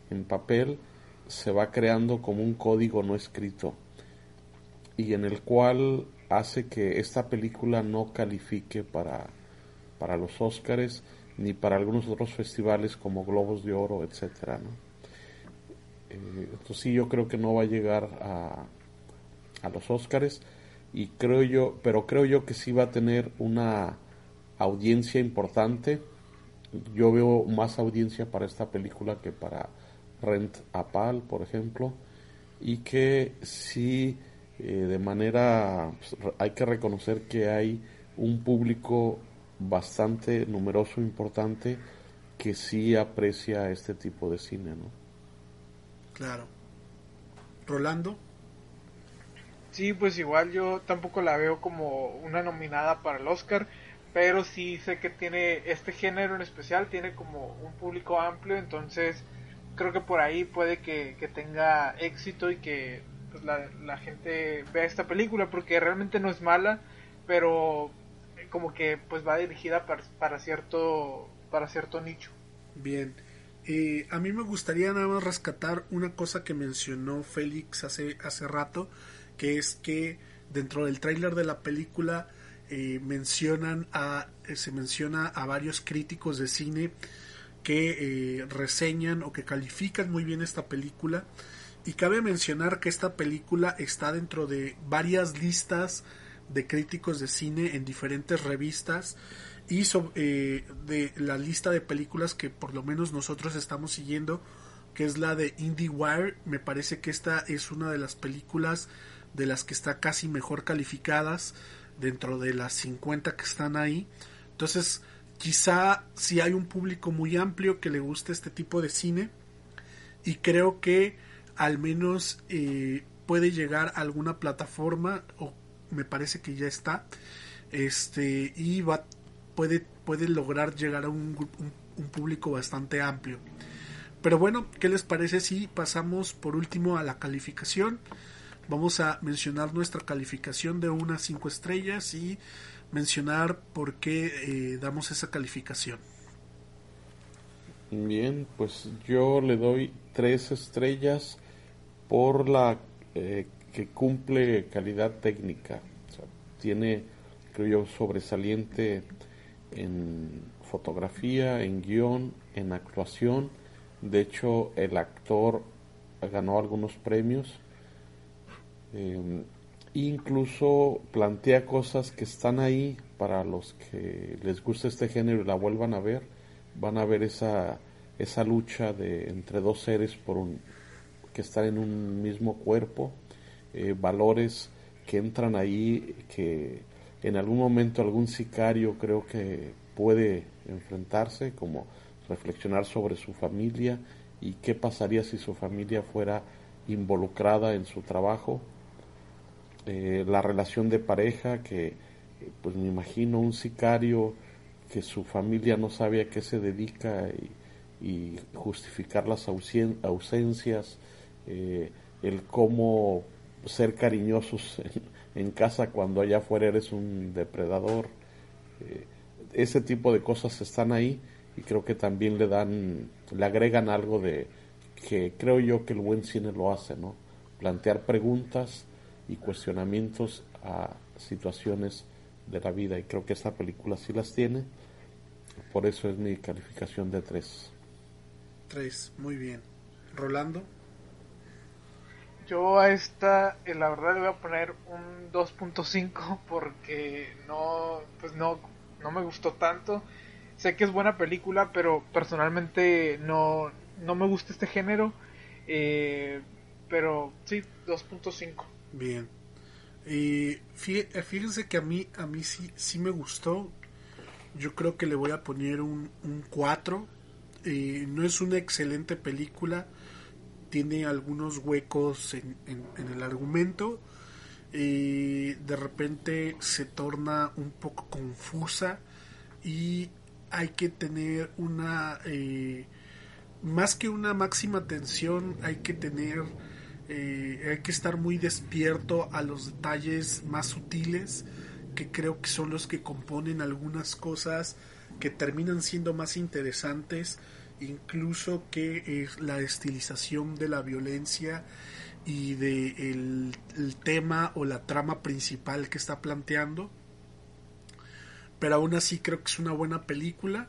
en papel, se va creando como un código no escrito y en el cual hace que esta película no califique para, para los Óscares ni para algunos otros festivales como Globos de Oro, etcétera, ¿no? Eh, entonces sí, yo creo que no va a llegar a, a los Óscares y creo yo, pero creo yo que sí va a tener una audiencia importante. Yo veo más audiencia para esta película que para Rent a Pal, por ejemplo, y que sí eh, de manera, pues, hay que reconocer que hay un público bastante numeroso, importante, que sí aprecia este tipo de cine, ¿no? Claro. Rolando. Sí, pues igual yo tampoco la veo como una nominada para el Oscar, pero sí sé que tiene este género en especial, tiene como un público amplio, entonces creo que por ahí puede que, que tenga éxito y que pues la, la gente vea esta película porque realmente no es mala, pero como que pues va dirigida para, para cierto para cierto nicho. Bien. Eh, a mí me gustaría nada más rescatar una cosa que mencionó Félix hace, hace rato, que es que dentro del tráiler de la película eh, mencionan a, eh, se menciona a varios críticos de cine que reseñan o que califican muy bien esta película. Y cabe mencionar que esta película está dentro de varias listas de críticos de cine en diferentes revistas y eh, de la lista de películas que por lo menos nosotros estamos siguiendo que es la de IndieWire. Me parece que esta es una de las películas de las que está casi mejor calificadas dentro de las 50 que están ahí. Entonces quizá si hay un público muy amplio que le guste este tipo de cine y creo que al menos eh, puede llegar a alguna plataforma o me parece que ya está este y va puede puede lograr llegar a un, público bastante amplio. Pero bueno qué les parece si pasamos por último a la calificación vamos a mencionar nuestra calificación de unas 5 estrellas y mencionar por qué eh, damos esa calificación bien pues yo le doy tres estrellas por la eh, que cumple calidad técnica. tiene, creo yo, sobresaliente en fotografía, en guion, en actuación. De hecho, el actor ganó algunos premios. Eh, incluso plantea cosas que están ahí para los que les gusta este género y la vuelvan a ver. Van a ver esa, esa lucha de, entre dos seres por un, que están en un mismo cuerpo, eh, valores que entran ahí, que en algún momento algún sicario creo que puede enfrentarse, como reflexionar sobre su familia y qué pasaría si su familia fuera involucrada en su trabajo, eh, la relación de pareja que pues me imagino un sicario que su familia no sabe a qué se dedica y, justificar las ausencias, eh, el cómo ser cariñosos en, casa cuando allá afuera eres un depredador. Eh, ese tipo de cosas están ahí y creo que también le dan, le agregan algo de que creo yo que el buen cine lo hace, ¿no? Plantear preguntas y cuestionamientos a situaciones de la vida y creo que esta película sí las tiene. Por eso es mi calificación de tres. Tres, muy bien. Rolando. Yo a esta, eh, la verdad, le voy a poner un 2.5 porque no, pues no, no me gustó tanto. Sé que es buena película, pero personalmente no, no me gusta este género. Eh, pero sí, 2.5. Bien. Y fíjense que a mí, a mí sí, sí me gustó. Yo creo que le voy a poner un, un 4. Eh, no es una excelente película tiene algunos huecos en, el argumento y de repente se torna un poco confusa y hay que tener una eh, más que una máxima atención hay que tener eh, hay que estar muy despierto a los detalles más sutiles que creo que son los que componen algunas cosas que terminan siendo más interesantes incluso que es la estilización de la violencia y de el, tema o la trama principal que está planteando. Pero aún así creo que es una buena película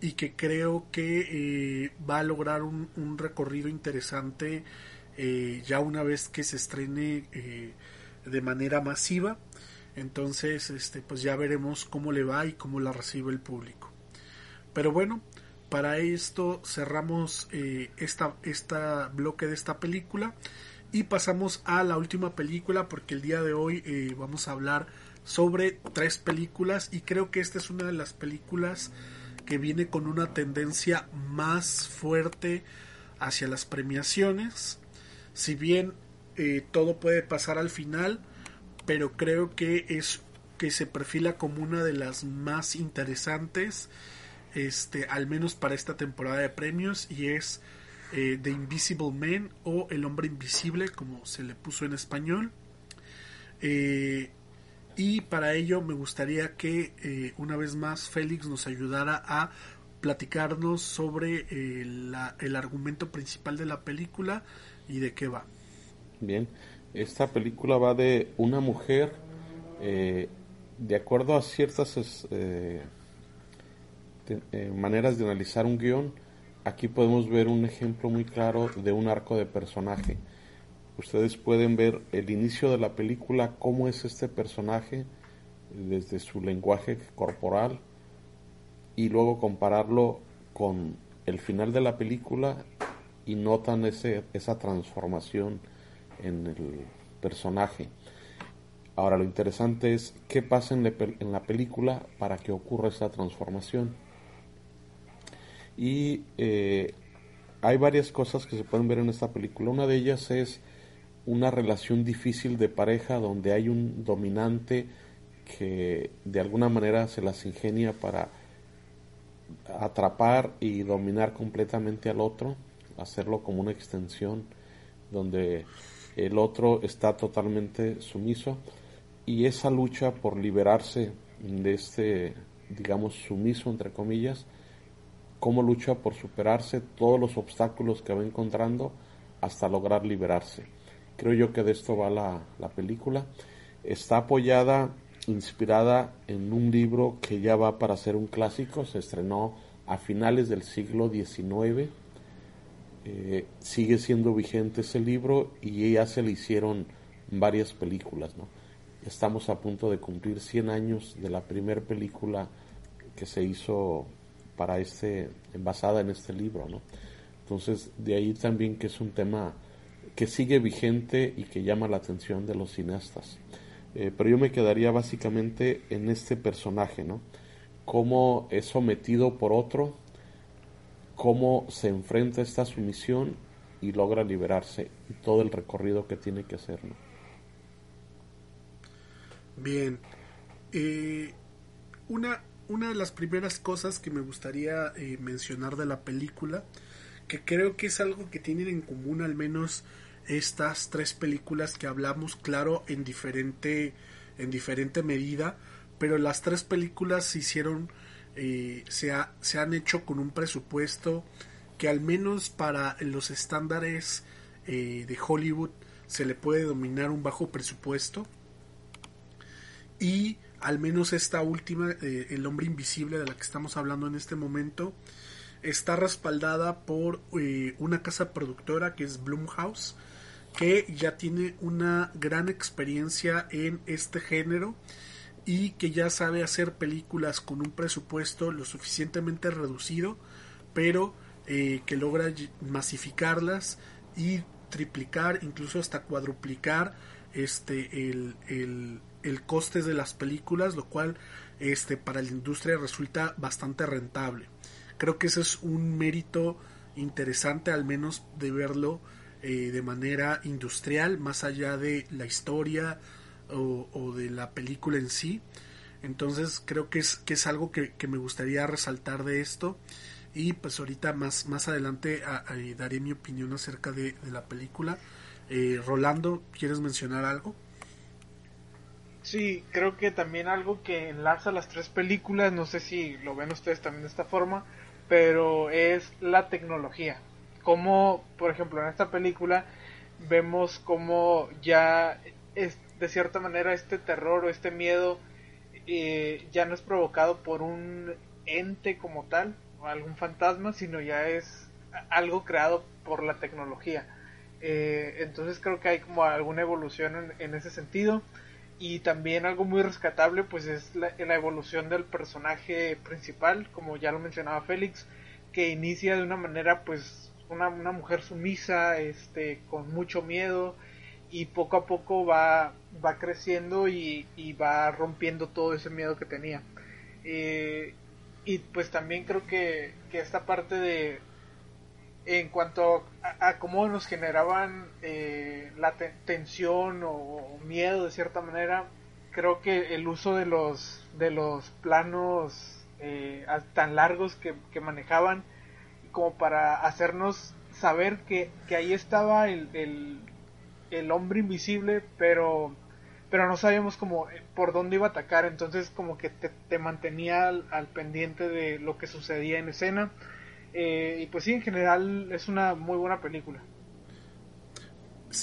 y que creo que eh, va a lograr un, recorrido interesante eh, ya una vez que se estrene eh, de manera masiva entonces este pues ya veremos cómo le va y cómo la recibe el público. Pero bueno para esto cerramos eh, esta, esta bloque de esta película y pasamos a la última película porque el día de hoy eh, vamos a hablar sobre tres películas y creo que esta es una de las películas que viene con una tendencia más fuerte hacia las premiaciones si bien eh, todo puede pasar al final pero creo que es que se perfila como una de las más interesantes este, al menos para esta temporada de premios, y es eh, The Invisible Man o El Hombre Invisible, como se le puso en español. Eh, y para ello me gustaría que eh, una vez más Félix nos ayudara a platicarnos sobre el, el argumento principal de la película y de qué va. Bien, esta película va de una mujer, de acuerdo a ciertas eh, maneras de analizar un guion, aquí podemos ver un ejemplo muy claro de un arco de personaje. Ustedes pueden ver el inicio de la película, cómo es este personaje desde su lenguaje corporal y luego compararlo con el final de la película y notan ese, esa transformación en el personaje. Ahora lo interesante es qué pasa en, la película para que ocurra esa transformación y eh, hay varias cosas que se pueden ver en esta película. Una de ellas es una relación difícil de pareja donde hay un dominante que de alguna manera se las ingenia para atrapar y dominar completamente al otro, hacerlo como una extensión donde el otro está totalmente sumiso y esa lucha por liberarse de este digamos sumiso entre comillas cómo lucha por superarse todos los obstáculos que va encontrando hasta lograr liberarse. Creo yo que de esto va la, película. Está apoyada, inspirada en un libro que ya va para ser un clásico, se estrenó a finales del siglo XIX. Eh, sigue siendo vigente ese libro y ya se le hicieron varias películas. Estamos a punto de cumplir 100 años de la primera película que se hizo para este, basada en este libro, ¿no? Entonces, de ahí también que es un tema que sigue vigente y que llama la atención de los cineastas. Eh, pero yo me quedaría básicamente en este personaje, ¿no? Cómo es sometido por otro, cómo se enfrenta esta sumisión y logra liberarse y todo el recorrido que tiene que hacer. Bien. Eh, una, una de las primeras cosas que me gustaría eh, mencionar de la película, que creo que es algo que tienen en común al menos estas tres películas que hablamos, claro, en diferente, en diferente medida, pero las tres películas se hicieron, eh, se, han hecho con un presupuesto que al menos para los estándares eh, de Hollywood se le puede dominar un bajo presupuesto. Y al menos esta última, eh, El hombre invisible de la que estamos hablando en este momento, está respaldada por una casa productora que es Blumhouse, que ya tiene una gran experiencia en este género y que ya sabe hacer películas con un presupuesto lo suficientemente reducido, pero eh, que logra masificarlas y triplicar, incluso hasta cuadruplicar este el, el, el coste de las películas, lo cual este para la industria resulta bastante rentable. Creo que ese es un mérito interesante al menos de verlo eh, de manera industrial, más allá de la historia o, de la película en sí. Entonces creo que es, que es algo que, me gustaría resaltar de esto. Y pues ahorita más, más adelante daré mi opinión acerca de, la película. Eh, Rolando, ¿quieres mencionar algo? Sí, creo que también algo que enlaza las tres películas, no sé si lo ven ustedes también de esta forma, pero es la tecnología. Como, por ejemplo, en esta película vemos como ya es, de cierta manera este terror o este miedo eh, ya no es provocado por un ente como tal o algún fantasma, sino ya es algo creado por la tecnología. Eh, entonces creo que hay como alguna evolución en, ese sentido y también algo muy rescatable pues es la, la, evolución del personaje principal como ya lo mencionaba Félix que inicia de una manera pues una, una mujer sumisa este con mucho miedo y poco a poco va, va creciendo y, va rompiendo todo ese miedo que tenía. Eh, y pues también creo que, esta parte de, en cuanto a, cómo nos generaban eh, la tensión o, miedo de cierta manera, creo que el uso de los, de los planos eh, tan largos que, manejaban como para hacernos saber que, que ahí estaba el, el hombre invisible, pero pero no sabíamos como eh, por dónde iba a atacar, entonces como que te, mantenía al, pendiente de lo que sucedía en escena. Eh, y pues sí, en general es una muy buena película.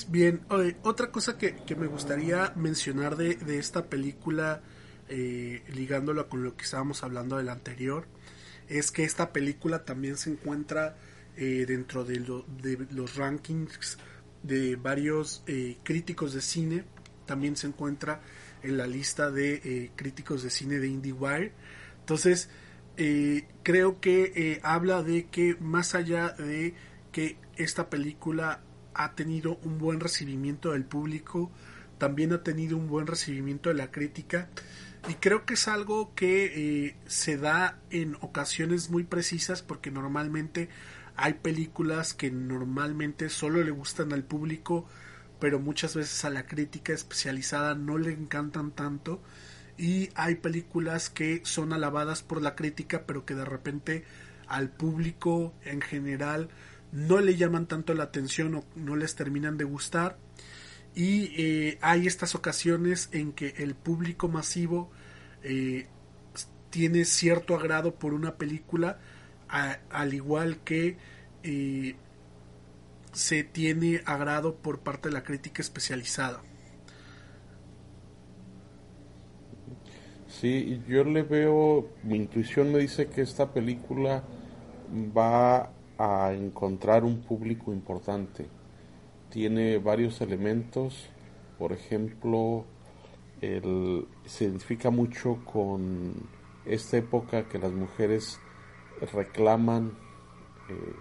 Bien, otra cosa que, me gustaría mencionar de, esta película, eh, ligándola con lo que estábamos hablando del anterior, es que esta película también se encuentra dentro de, de los rankings de varios eh, críticos de cine. También se encuentra en la lista de eh, críticos de cine de IndieWire. Entonces, eh, creo que habla de que más allá de que esta película ha tenido un buen recibimiento del público, también ha tenido un buen recibimiento de la crítica y creo que es algo que se da en ocasiones muy precisas porque normalmente hay películas que normalmente solo le gustan al público, pero muchas veces a la crítica especializada no le encantan tanto. Y hay películas que son alabadas por la crítica, pero que de repente al público en general no le llaman tanto la atención o no les terminan de gustar. Y eh, hay estas ocasiones en que el público masivo eh, tiene cierto agrado por una película, al igual que eh, se tiene agrado por parte de la crítica especializada. Sí, yo le veo, mi intuición me dice que esta película va a encontrar un público importante. Tiene varios elementos, por ejemplo, se identifica mucho con esta época que las mujeres reclaman eh,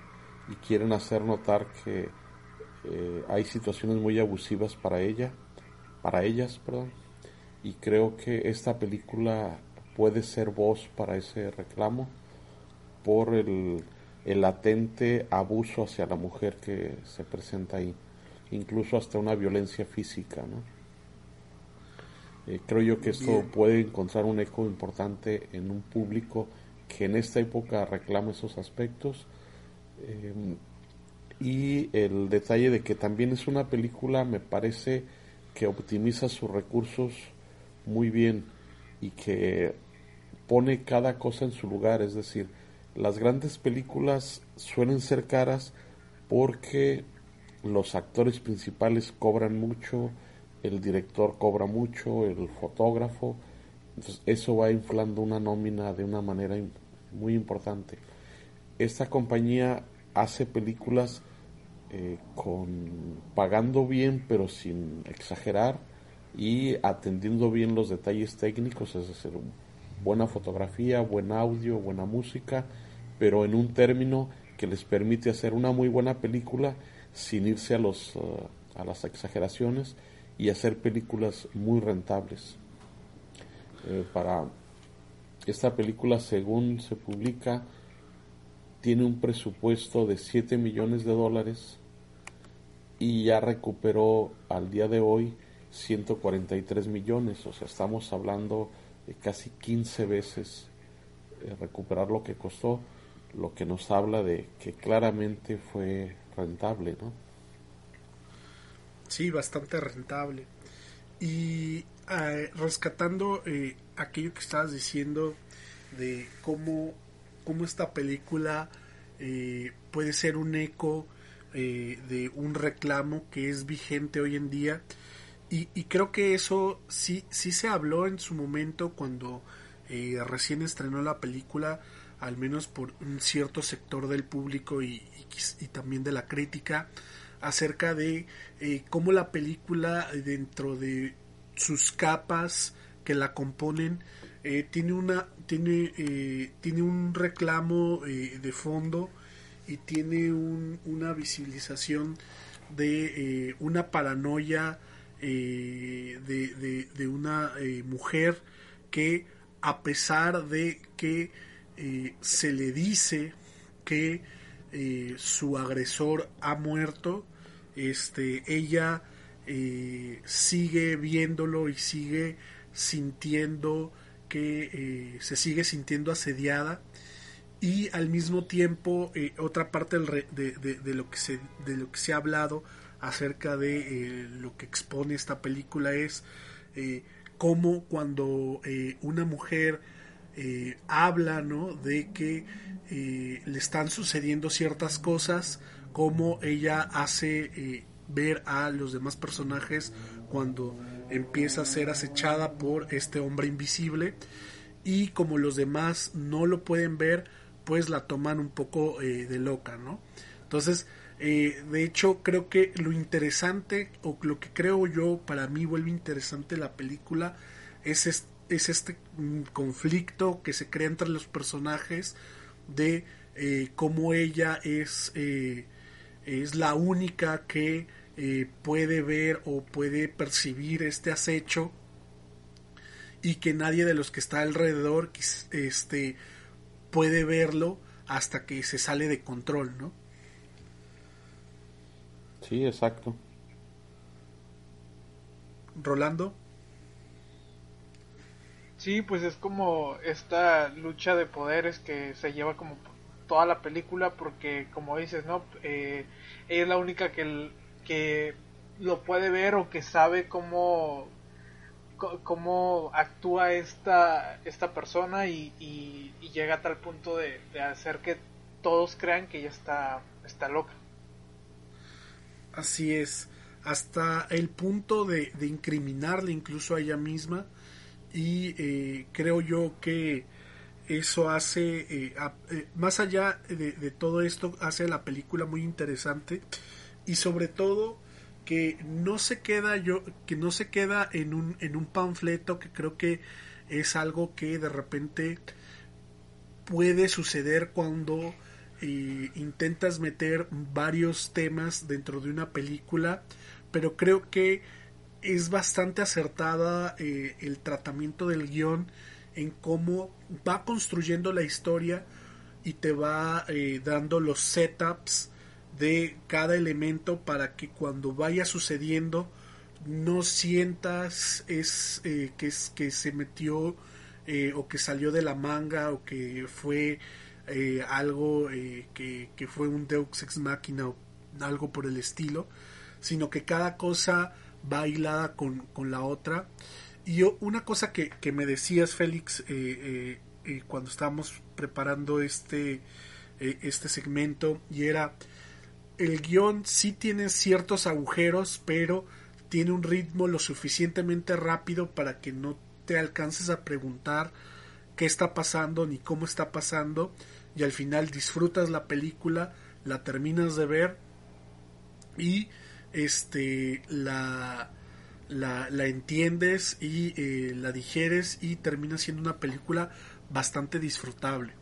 y quieren hacer notar que eh, hay situaciones muy abusivas para ella, para ellas, perdón, y creo que esta película puede ser voz para ese reclamo por el, el latente abuso hacia la mujer que se presenta ahí, incluso hasta una violencia física, ¿no? Eh, creo yo que esto puede encontrar un eco importante en un público que en esta época reclama esos aspectos Em, y el detalle de que también es una película, me parece que optimiza sus recursos muy bien y que pone cada cosa en su lugar. Es decir, las grandes películas suelen ser caras porque los actores principales cobran mucho, el director cobra mucho, el fotógrafo. Entonces eso va inflando una nómina de una manera muy importante. Esta compañía hace películas eh, con pagando bien pero sin exagerar y atendiendo bien los detalles técnicos, es decir, buena fotografía, buen audio, buena música, pero en un término que les permite hacer una muy buena película sin irse a los uh, a las exageraciones y hacer películas muy rentables. Eh, para esta película, según se publica, tiene un presupuesto de 7 millones de dólares y ya recuperó al día de hoy 143 millones, o sea, estamos hablando de casi 15 veces eh, recuperar lo que costó, lo que nos habla de que claramente fue rentable, ¿no? Sí, bastante rentable. Y eh, rescatando eh, aquello que estabas diciendo de cómo, cómo esta película puede ser un eco de un reclamo que es vigente hoy en día. Y, creo que eso sí, sí se habló en su momento cuando eh, recién estrenó la película, al menos por un cierto sector del público y, también de la crítica, acerca de eh, cómo la película dentro de sus capas que la componen eh, tiene una tiene tiene un reclamo de fondo y tiene una visibilización de una paranoia eh, de, una eh, mujer que a pesar de que eh, se le dice que su agresor ha muerto, este, ella sigue viéndolo y sigue sintiendo que se sigue sintiendo asediada y al mismo tiempo otra parte de, lo que se, de lo que se ha hablado acerca de eh, lo que expone esta película es eh, cómo cuando eh, una mujer habla ¿no? de que le están sucediendo ciertas cosas, cómo ella hace ver a los demás personajes cuando empieza a ser acechada por este hombre invisible y como los demás no lo pueden ver, pues la toman un poco de loca, ¿no? Entonces, eh, de hecho, creo que lo interesante, o lo que creo yo, para mí vuelve interesante la película, es este, es este conflicto que se crea entre los personajes de eh, cómo ella es, eh, es la única que puede ver o puede percibir este acecho y que nadie de los que está alrededor este, puede verlo hasta que se sale de control, ¿no? Sí, exacto. Rolando. Sí, pues es como esta lucha de poderes que se lleva como toda la película porque como dices, ¿no? Eh, ella es la única que, que lo puede ver o que sabe cómo cómo actúa esta esta persona y, llega a tal punto de, de, hacer que todos crean que ella está está loca. Así es, hasta el punto de, de incriminarle incluso a ella misma. Y eh, creo yo que eso hace, eh, eh, más allá de, de, todo esto, hace la película muy interesante y sobre todo que no se queda yo, que no se queda en un, en un panfleto que creo que es algo que de repente puede suceder cuando intentas meter varios temas dentro de una película, pero creo que es bastante acertada eh, el tratamiento del guion en cómo va construyendo la historia y te va eh, dando los setups de cada elemento para que cuando vaya sucediendo no sientas es eh, que es que se metió o que salió de la manga o que fue eh, algo eh, que, fue un Deux Ex Machina o algo por el estilo, sino que cada cosa va hilada con, la otra. Y yo, una cosa que, me decías, Félix, eh, cuando estábamos preparando este, este segmento, y era, el guion sí tiene ciertos agujeros, pero tiene un ritmo lo suficientemente rápido para que no te alcances a preguntar qué está pasando ni cómo está pasando y al final disfrutas la película, la terminas de ver y este la, la, entiendes y eh, la digieres y termina siendo una película bastante disfrutable.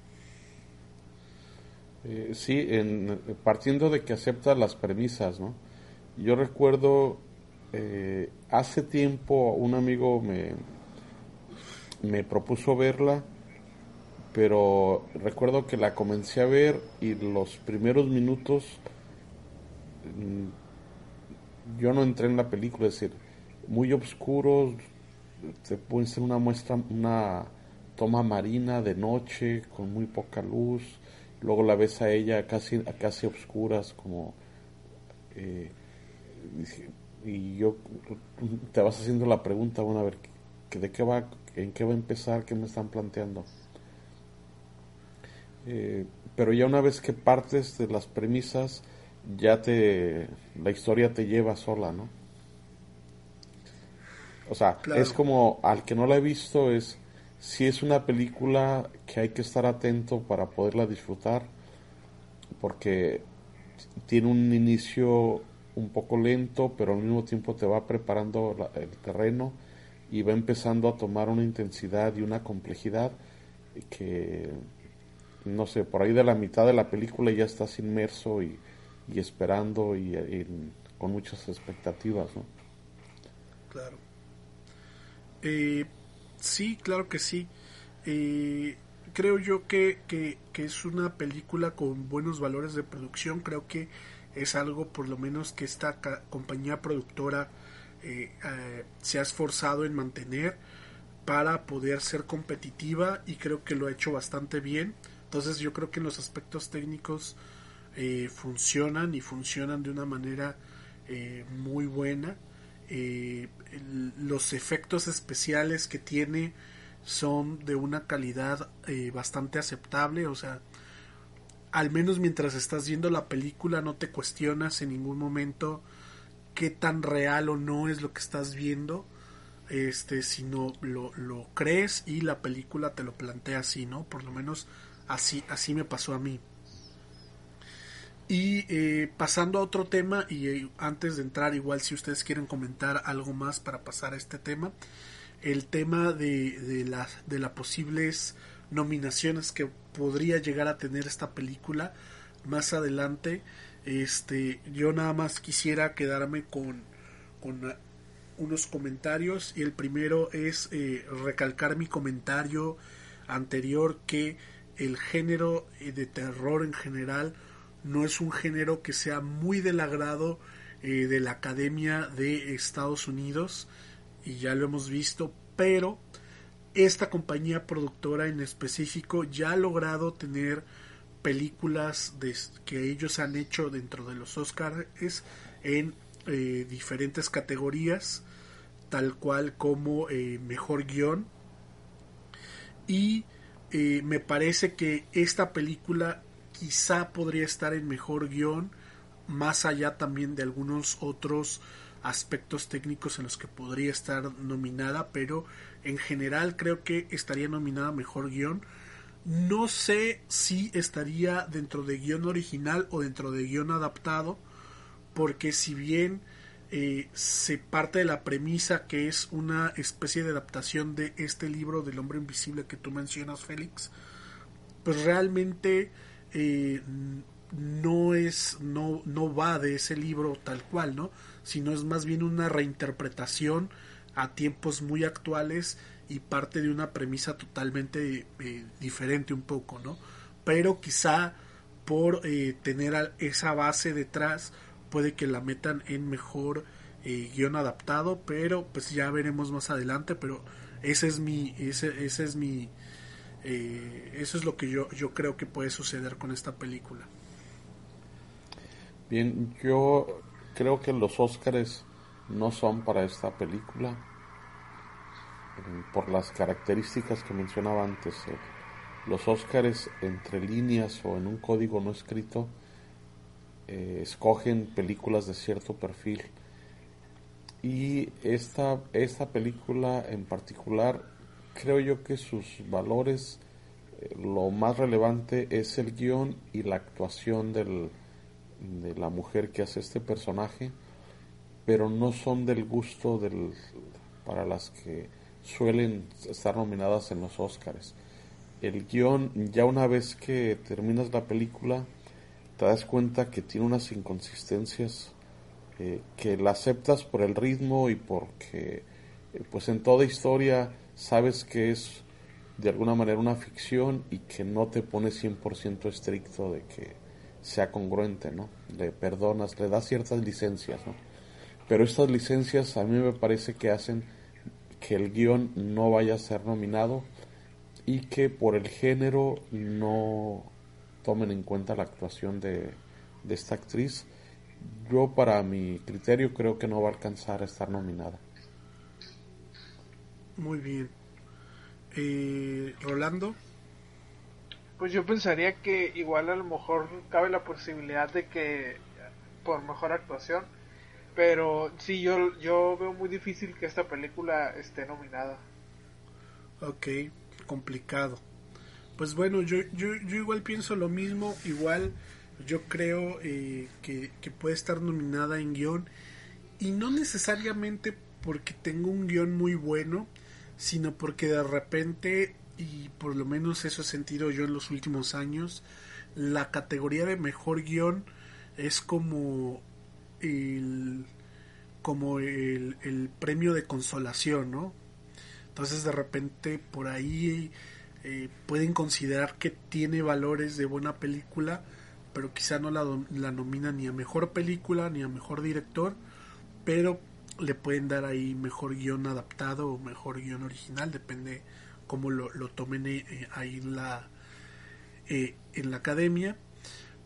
Eh, sí, en, partiendo de que acepta las premisas, ¿no? Yo recuerdo eh, hace tiempo un amigo me, me propuso verla, pero recuerdo que la comencé a ver y los primeros minutos mm, yo no entré en la película, es decir, muy oscuros, te puede ser una muestra, una toma marina de noche con muy poca luz, luego la ves a ella casi, casi oscuras como eh, y yo te vas haciendo la pregunta, bueno, a ver, ¿de qué va, en qué va a empezar, qué me están planteando? Eh, pero ya una vez que partes de las premisas, ya te, la historia te lleva sola, ¿no? O sea, es como, al que no la he visto, es, si es una película que hay que estar atento para poderla disfrutar, porque tiene un inicio un poco lento, pero al mismo tiempo te va preparando el terreno y va empezando a tomar una intensidad y una complejidad que, no sé, por ahí de la mitad de la película ya estás inmerso y, esperando y, con muchas expectativas, ¿no? Claro. Eh, sí, claro que sí. Eh, creo yo que, que, es una película con buenos valores de producción. Creo que es algo por lo menos que esta compañía productora eh, eh, se ha esforzado en mantener para poder ser competitiva y creo que lo ha hecho bastante bien. Entonces yo creo que los aspectos técnicos funcionan y funcionan de una manera muy buena. Los efectos especiales que tiene son de una calidad bastante aceptable, o sea, al menos mientras estás viendo la película no te cuestionas en ningún momento qué tan real o no es lo que estás viendo este sino lo, lo crees y la película te lo plantea así no por lo menos así así me pasó a mí y eh, pasando a otro tema y eh, antes de entrar igual si ustedes quieren comentar algo más para pasar a este tema el tema de, de las de las posibles nominaciones que podría llegar a tener esta película más adelante. Este, yo nada más quisiera quedarme con, con unos comentarios y el primero es eh, recalcar mi comentario anterior que el género eh, de terror en general no es un género que sea muy del agrado eh, de la Academia de Estados Unidos y ya lo hemos visto, pero esta compañía productora en específico ya ha logrado tener películas que ellos han hecho dentro de los Oscars en eh, diferentes categorías, tal cual como eh, mejor guion. Y me parece que esta película quizá podría estar en mejor guion, más allá también de algunos otros aspectos técnicos en los que podría estar nominada, pero en general creo que estaría nominada mejor guion. No sé si estaría dentro de guion original o dentro de guion adaptado, porque si bien eh, se parte de la premisa que es una especie de adaptación de este libro del hombre invisible que tú mencionas, Félix, pues realmente eh, no es, no, no va de ese libro tal cual, ¿no? Sino es más bien una reinterpretación a tiempos muy actuales y parte de una premisa totalmente eh, diferente un poco, ¿no? Pero quizá por eh, tener esa base detrás puede que la metan en mejor eh, guion adaptado, pero pues ya veremos más adelante, pero ese es mi, ese, ese es mi, eso es lo que yo, yo creo que puede suceder con esta película. Bien, yo creo que los Óscares no son para esta película eh, por las características que mencionaba antes. Eh, los Óscares entre líneas o en un código no escrito eh, escogen películas de cierto perfil y esta, esta película en particular creo yo que sus valores lo más relevante es el guion y la actuación del, de la mujer que hace este personaje, pero no son del gusto del, para las que suelen estar nominadas en los Oscars. El guion, ya una vez que terminas la película, te das cuenta que tiene unas inconsistencias eh, que la aceptas por el ritmo y porque eh, pues en toda historia sabes que es de alguna manera una ficción y que no te pone 100% estricto de que sea congruente, ¿no? Le perdonas, le das ciertas licencias, ¿no? Pero estas licencias a mí me parece que hacen que el guion no vaya a ser nominado y que por el género no tomen en cuenta la actuación de, de esta actriz. Yo para mi criterio creo que no va a alcanzar a estar nominada. Muy bien. Eh, Rolando. Pues yo pensaría que igual a lo mejor cabe la posibilidad de que por mejor actuación, pero sí yo yo veo muy difícil que esta película esté nominada. Ok, complicado. Pues bueno, yo, yo, yo igual pienso lo mismo, igual yo creo eh, que, que puede estar nominada en guion y no necesariamente porque tengo un guion muy bueno, sino porque de repente, y por lo menos eso he sentido yo en los últimos años, la categoría de mejor guion es como el como el, el premio de consolación, ¿no? Entonces de repente por ahí eh, pueden considerar que tiene valores de buena película, pero quizá no la, la nomina ni a mejor película ni a mejor director, pero le pueden dar ahí mejor guion adaptado o mejor guion original, depende cómo lo, lo tomen eh, ahí en la, eh, en la academia.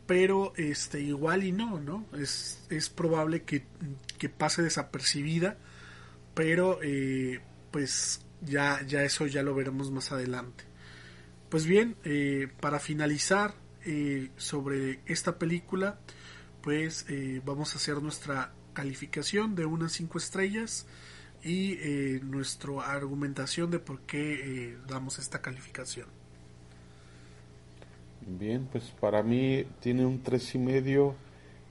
Pero este igual y no, ¿no? Es, es probable que, que pase desapercibida, pero eh, pues ya, ya eso ya lo veremos más adelante. Pues bien, para finalizar sobre esta película, pues vamos a hacer nuestra calificación de unas 5 estrellas y eh, nuestra argumentación de por qué eh, damos esta calificación. Bien, pues para mí tiene un tres y medio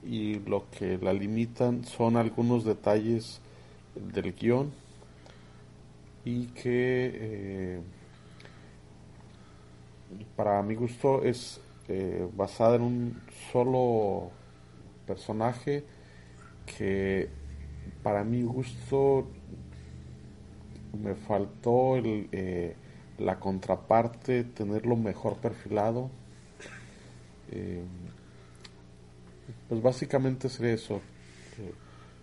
y lo que la limitan son algunos detalles del guion y que eh, para mi gusto es basada en un solo personaje que para mi gusto me faltó eh, la contraparte, tenerlo mejor perfilado. Eh, pues básicamente es eso.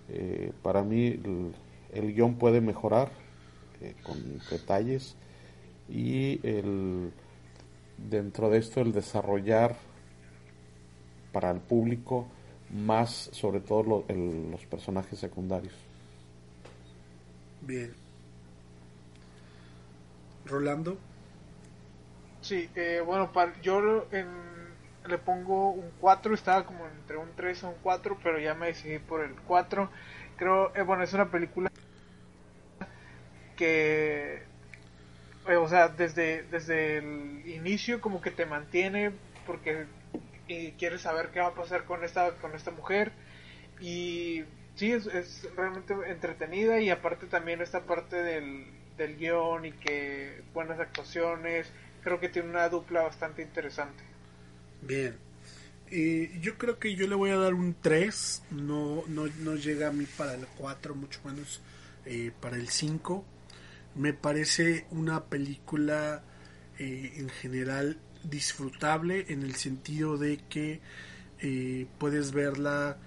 Eh, para mí el, el, guion puede mejorar con detalles y el, dentro de esto el desarrollar para el público más sobre todo los personajes secundarios. Bien. Rolando. Sí, eh, bueno, para, yo le pongo un 4, estaba como entre un 3 o un 4, pero ya me decidí por el 4. Creo, eh, bueno, es una película que, eh, o sea, desde, desde el inicio como que te mantiene, porque y quieres saber qué va a pasar con esta, con esta mujer. Y sí, es, es realmente entretenida y aparte también esta parte del, del guion y que buenas actuaciones, creo que tiene una dupla bastante interesante. Bien. y yo creo que yo le voy a dar un 3, no, no, no llega a mí para el 4, mucho menos eh, para el 5. Me parece una película eh, en general disfrutable en el sentido de que eh, puedes verla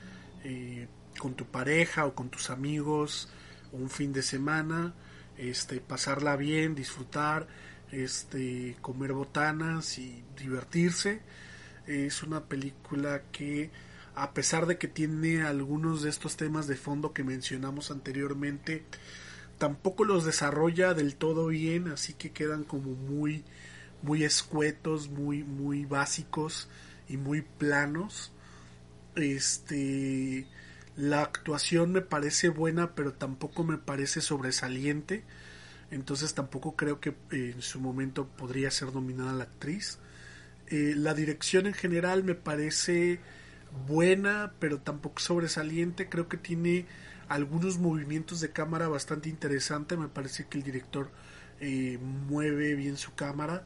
eh, con tu pareja o con tus amigos un fin de semana, este, pasarla bien, disfrutar, este, comer botanas y divertirse. Es una película que a pesar de que tiene algunos de estos temas de fondo que mencionamos anteriormente, tampoco los desarrolla del todo bien, así que quedan como muy muy escuetos, muy, muy básicos y muy planos. Este, la actuación me parece buena, pero tampoco me parece sobresaliente. Entonces tampoco creo que eh, en su momento podría ser nominada la actriz. Eh, la dirección en general me parece buena, pero tampoco sobresaliente. Creo que tiene algunos movimientos de cámara bastante interesantes. Me parece que el director eh, mueve bien su cámara,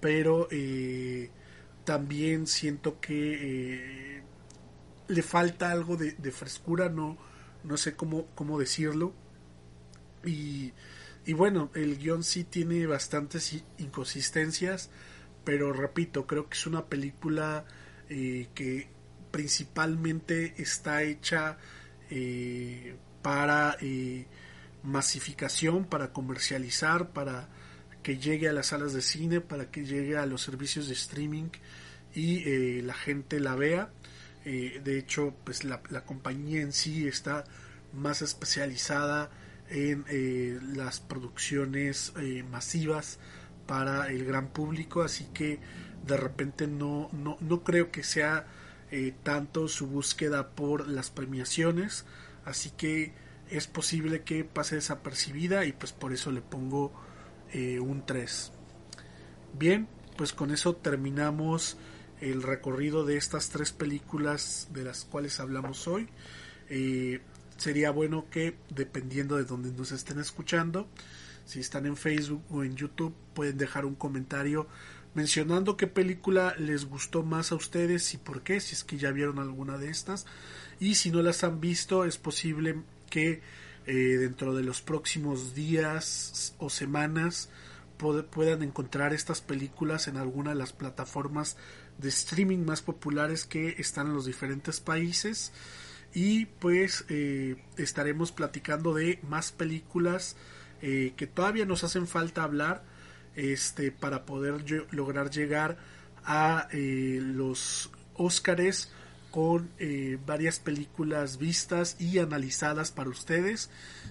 pero eh, también siento que eh, le falta algo de, frescura, no, no sé cómo, cómo decirlo. Y, y bueno, el guion sí tiene bastantes inconsistencias, pero repito, creo que es una película que principalmente está hecha para masificación, para comercializar, para que llegue a las salas de cine, para que llegue a los servicios de streaming y eh, la gente la vea. Eh, de hecho, pues la, compañía en sí está más especializada en eh, las producciones masivas para el gran público, así que de repente no, no, no creo que sea tanto su búsqueda por las premiaciones, así que es posible que pase desapercibida y pues por eso le pongo eh, un 3. Bien, pues con eso terminamos el recorrido de estas tres películas de las cuales hablamos hoy. Eh, sería bueno que dependiendo de donde nos estén escuchando, si están en Facebook o en YouTube, pueden dejar un comentario mencionando qué película les gustó más a ustedes y por qué, si es que ya vieron alguna de estas. Y si no las han visto, es posible que eh, dentro de los próximos días o semanas puedan encontrar estas películas en alguna de las plataformas de streaming más populares que están en los diferentes países. Y pues eh, estaremos platicando de más películas eh, que todavía nos hacen falta hablar este para poder lograr llegar a los Óscares con eh, varias películas vistas y analizadas para ustedes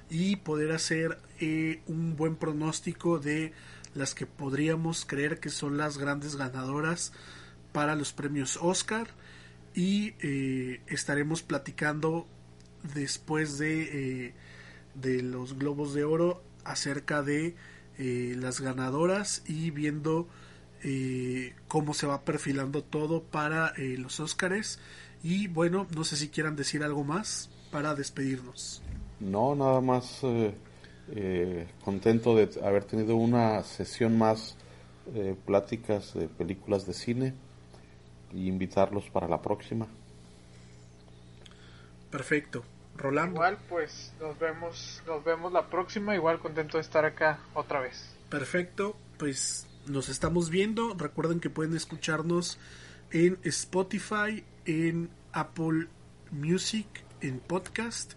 y poder hacer eh, un buen pronóstico de las que podríamos creer que son las grandes ganadoras para los premios Oscar. Y eh, estaremos platicando después de, de los globos de oro acerca de las ganadoras y viendo cómo se va perfilando todo para los Oscars y bueno, no sé si quieran decir algo más para despedirnos. No, nada más eh, eh, contento de haber tenido una sesión más eh, pláticas de películas de cine y invitarlos para la próxima. Perfecto. Rolando. Igual pues nos vemos, nos vemos la próxima, igual contento de estar acá otra vez. Perfecto, pues nos estamos viendo. Recuerden que pueden escucharnos en Spotify, en Apple Music, en podcast.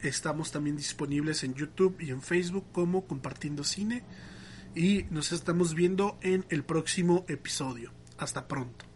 Estamos también disponibles en YouTube y en Facebook como Compartiendo Cine. Y nos estamos viendo en el próximo episodio. Hasta pronto.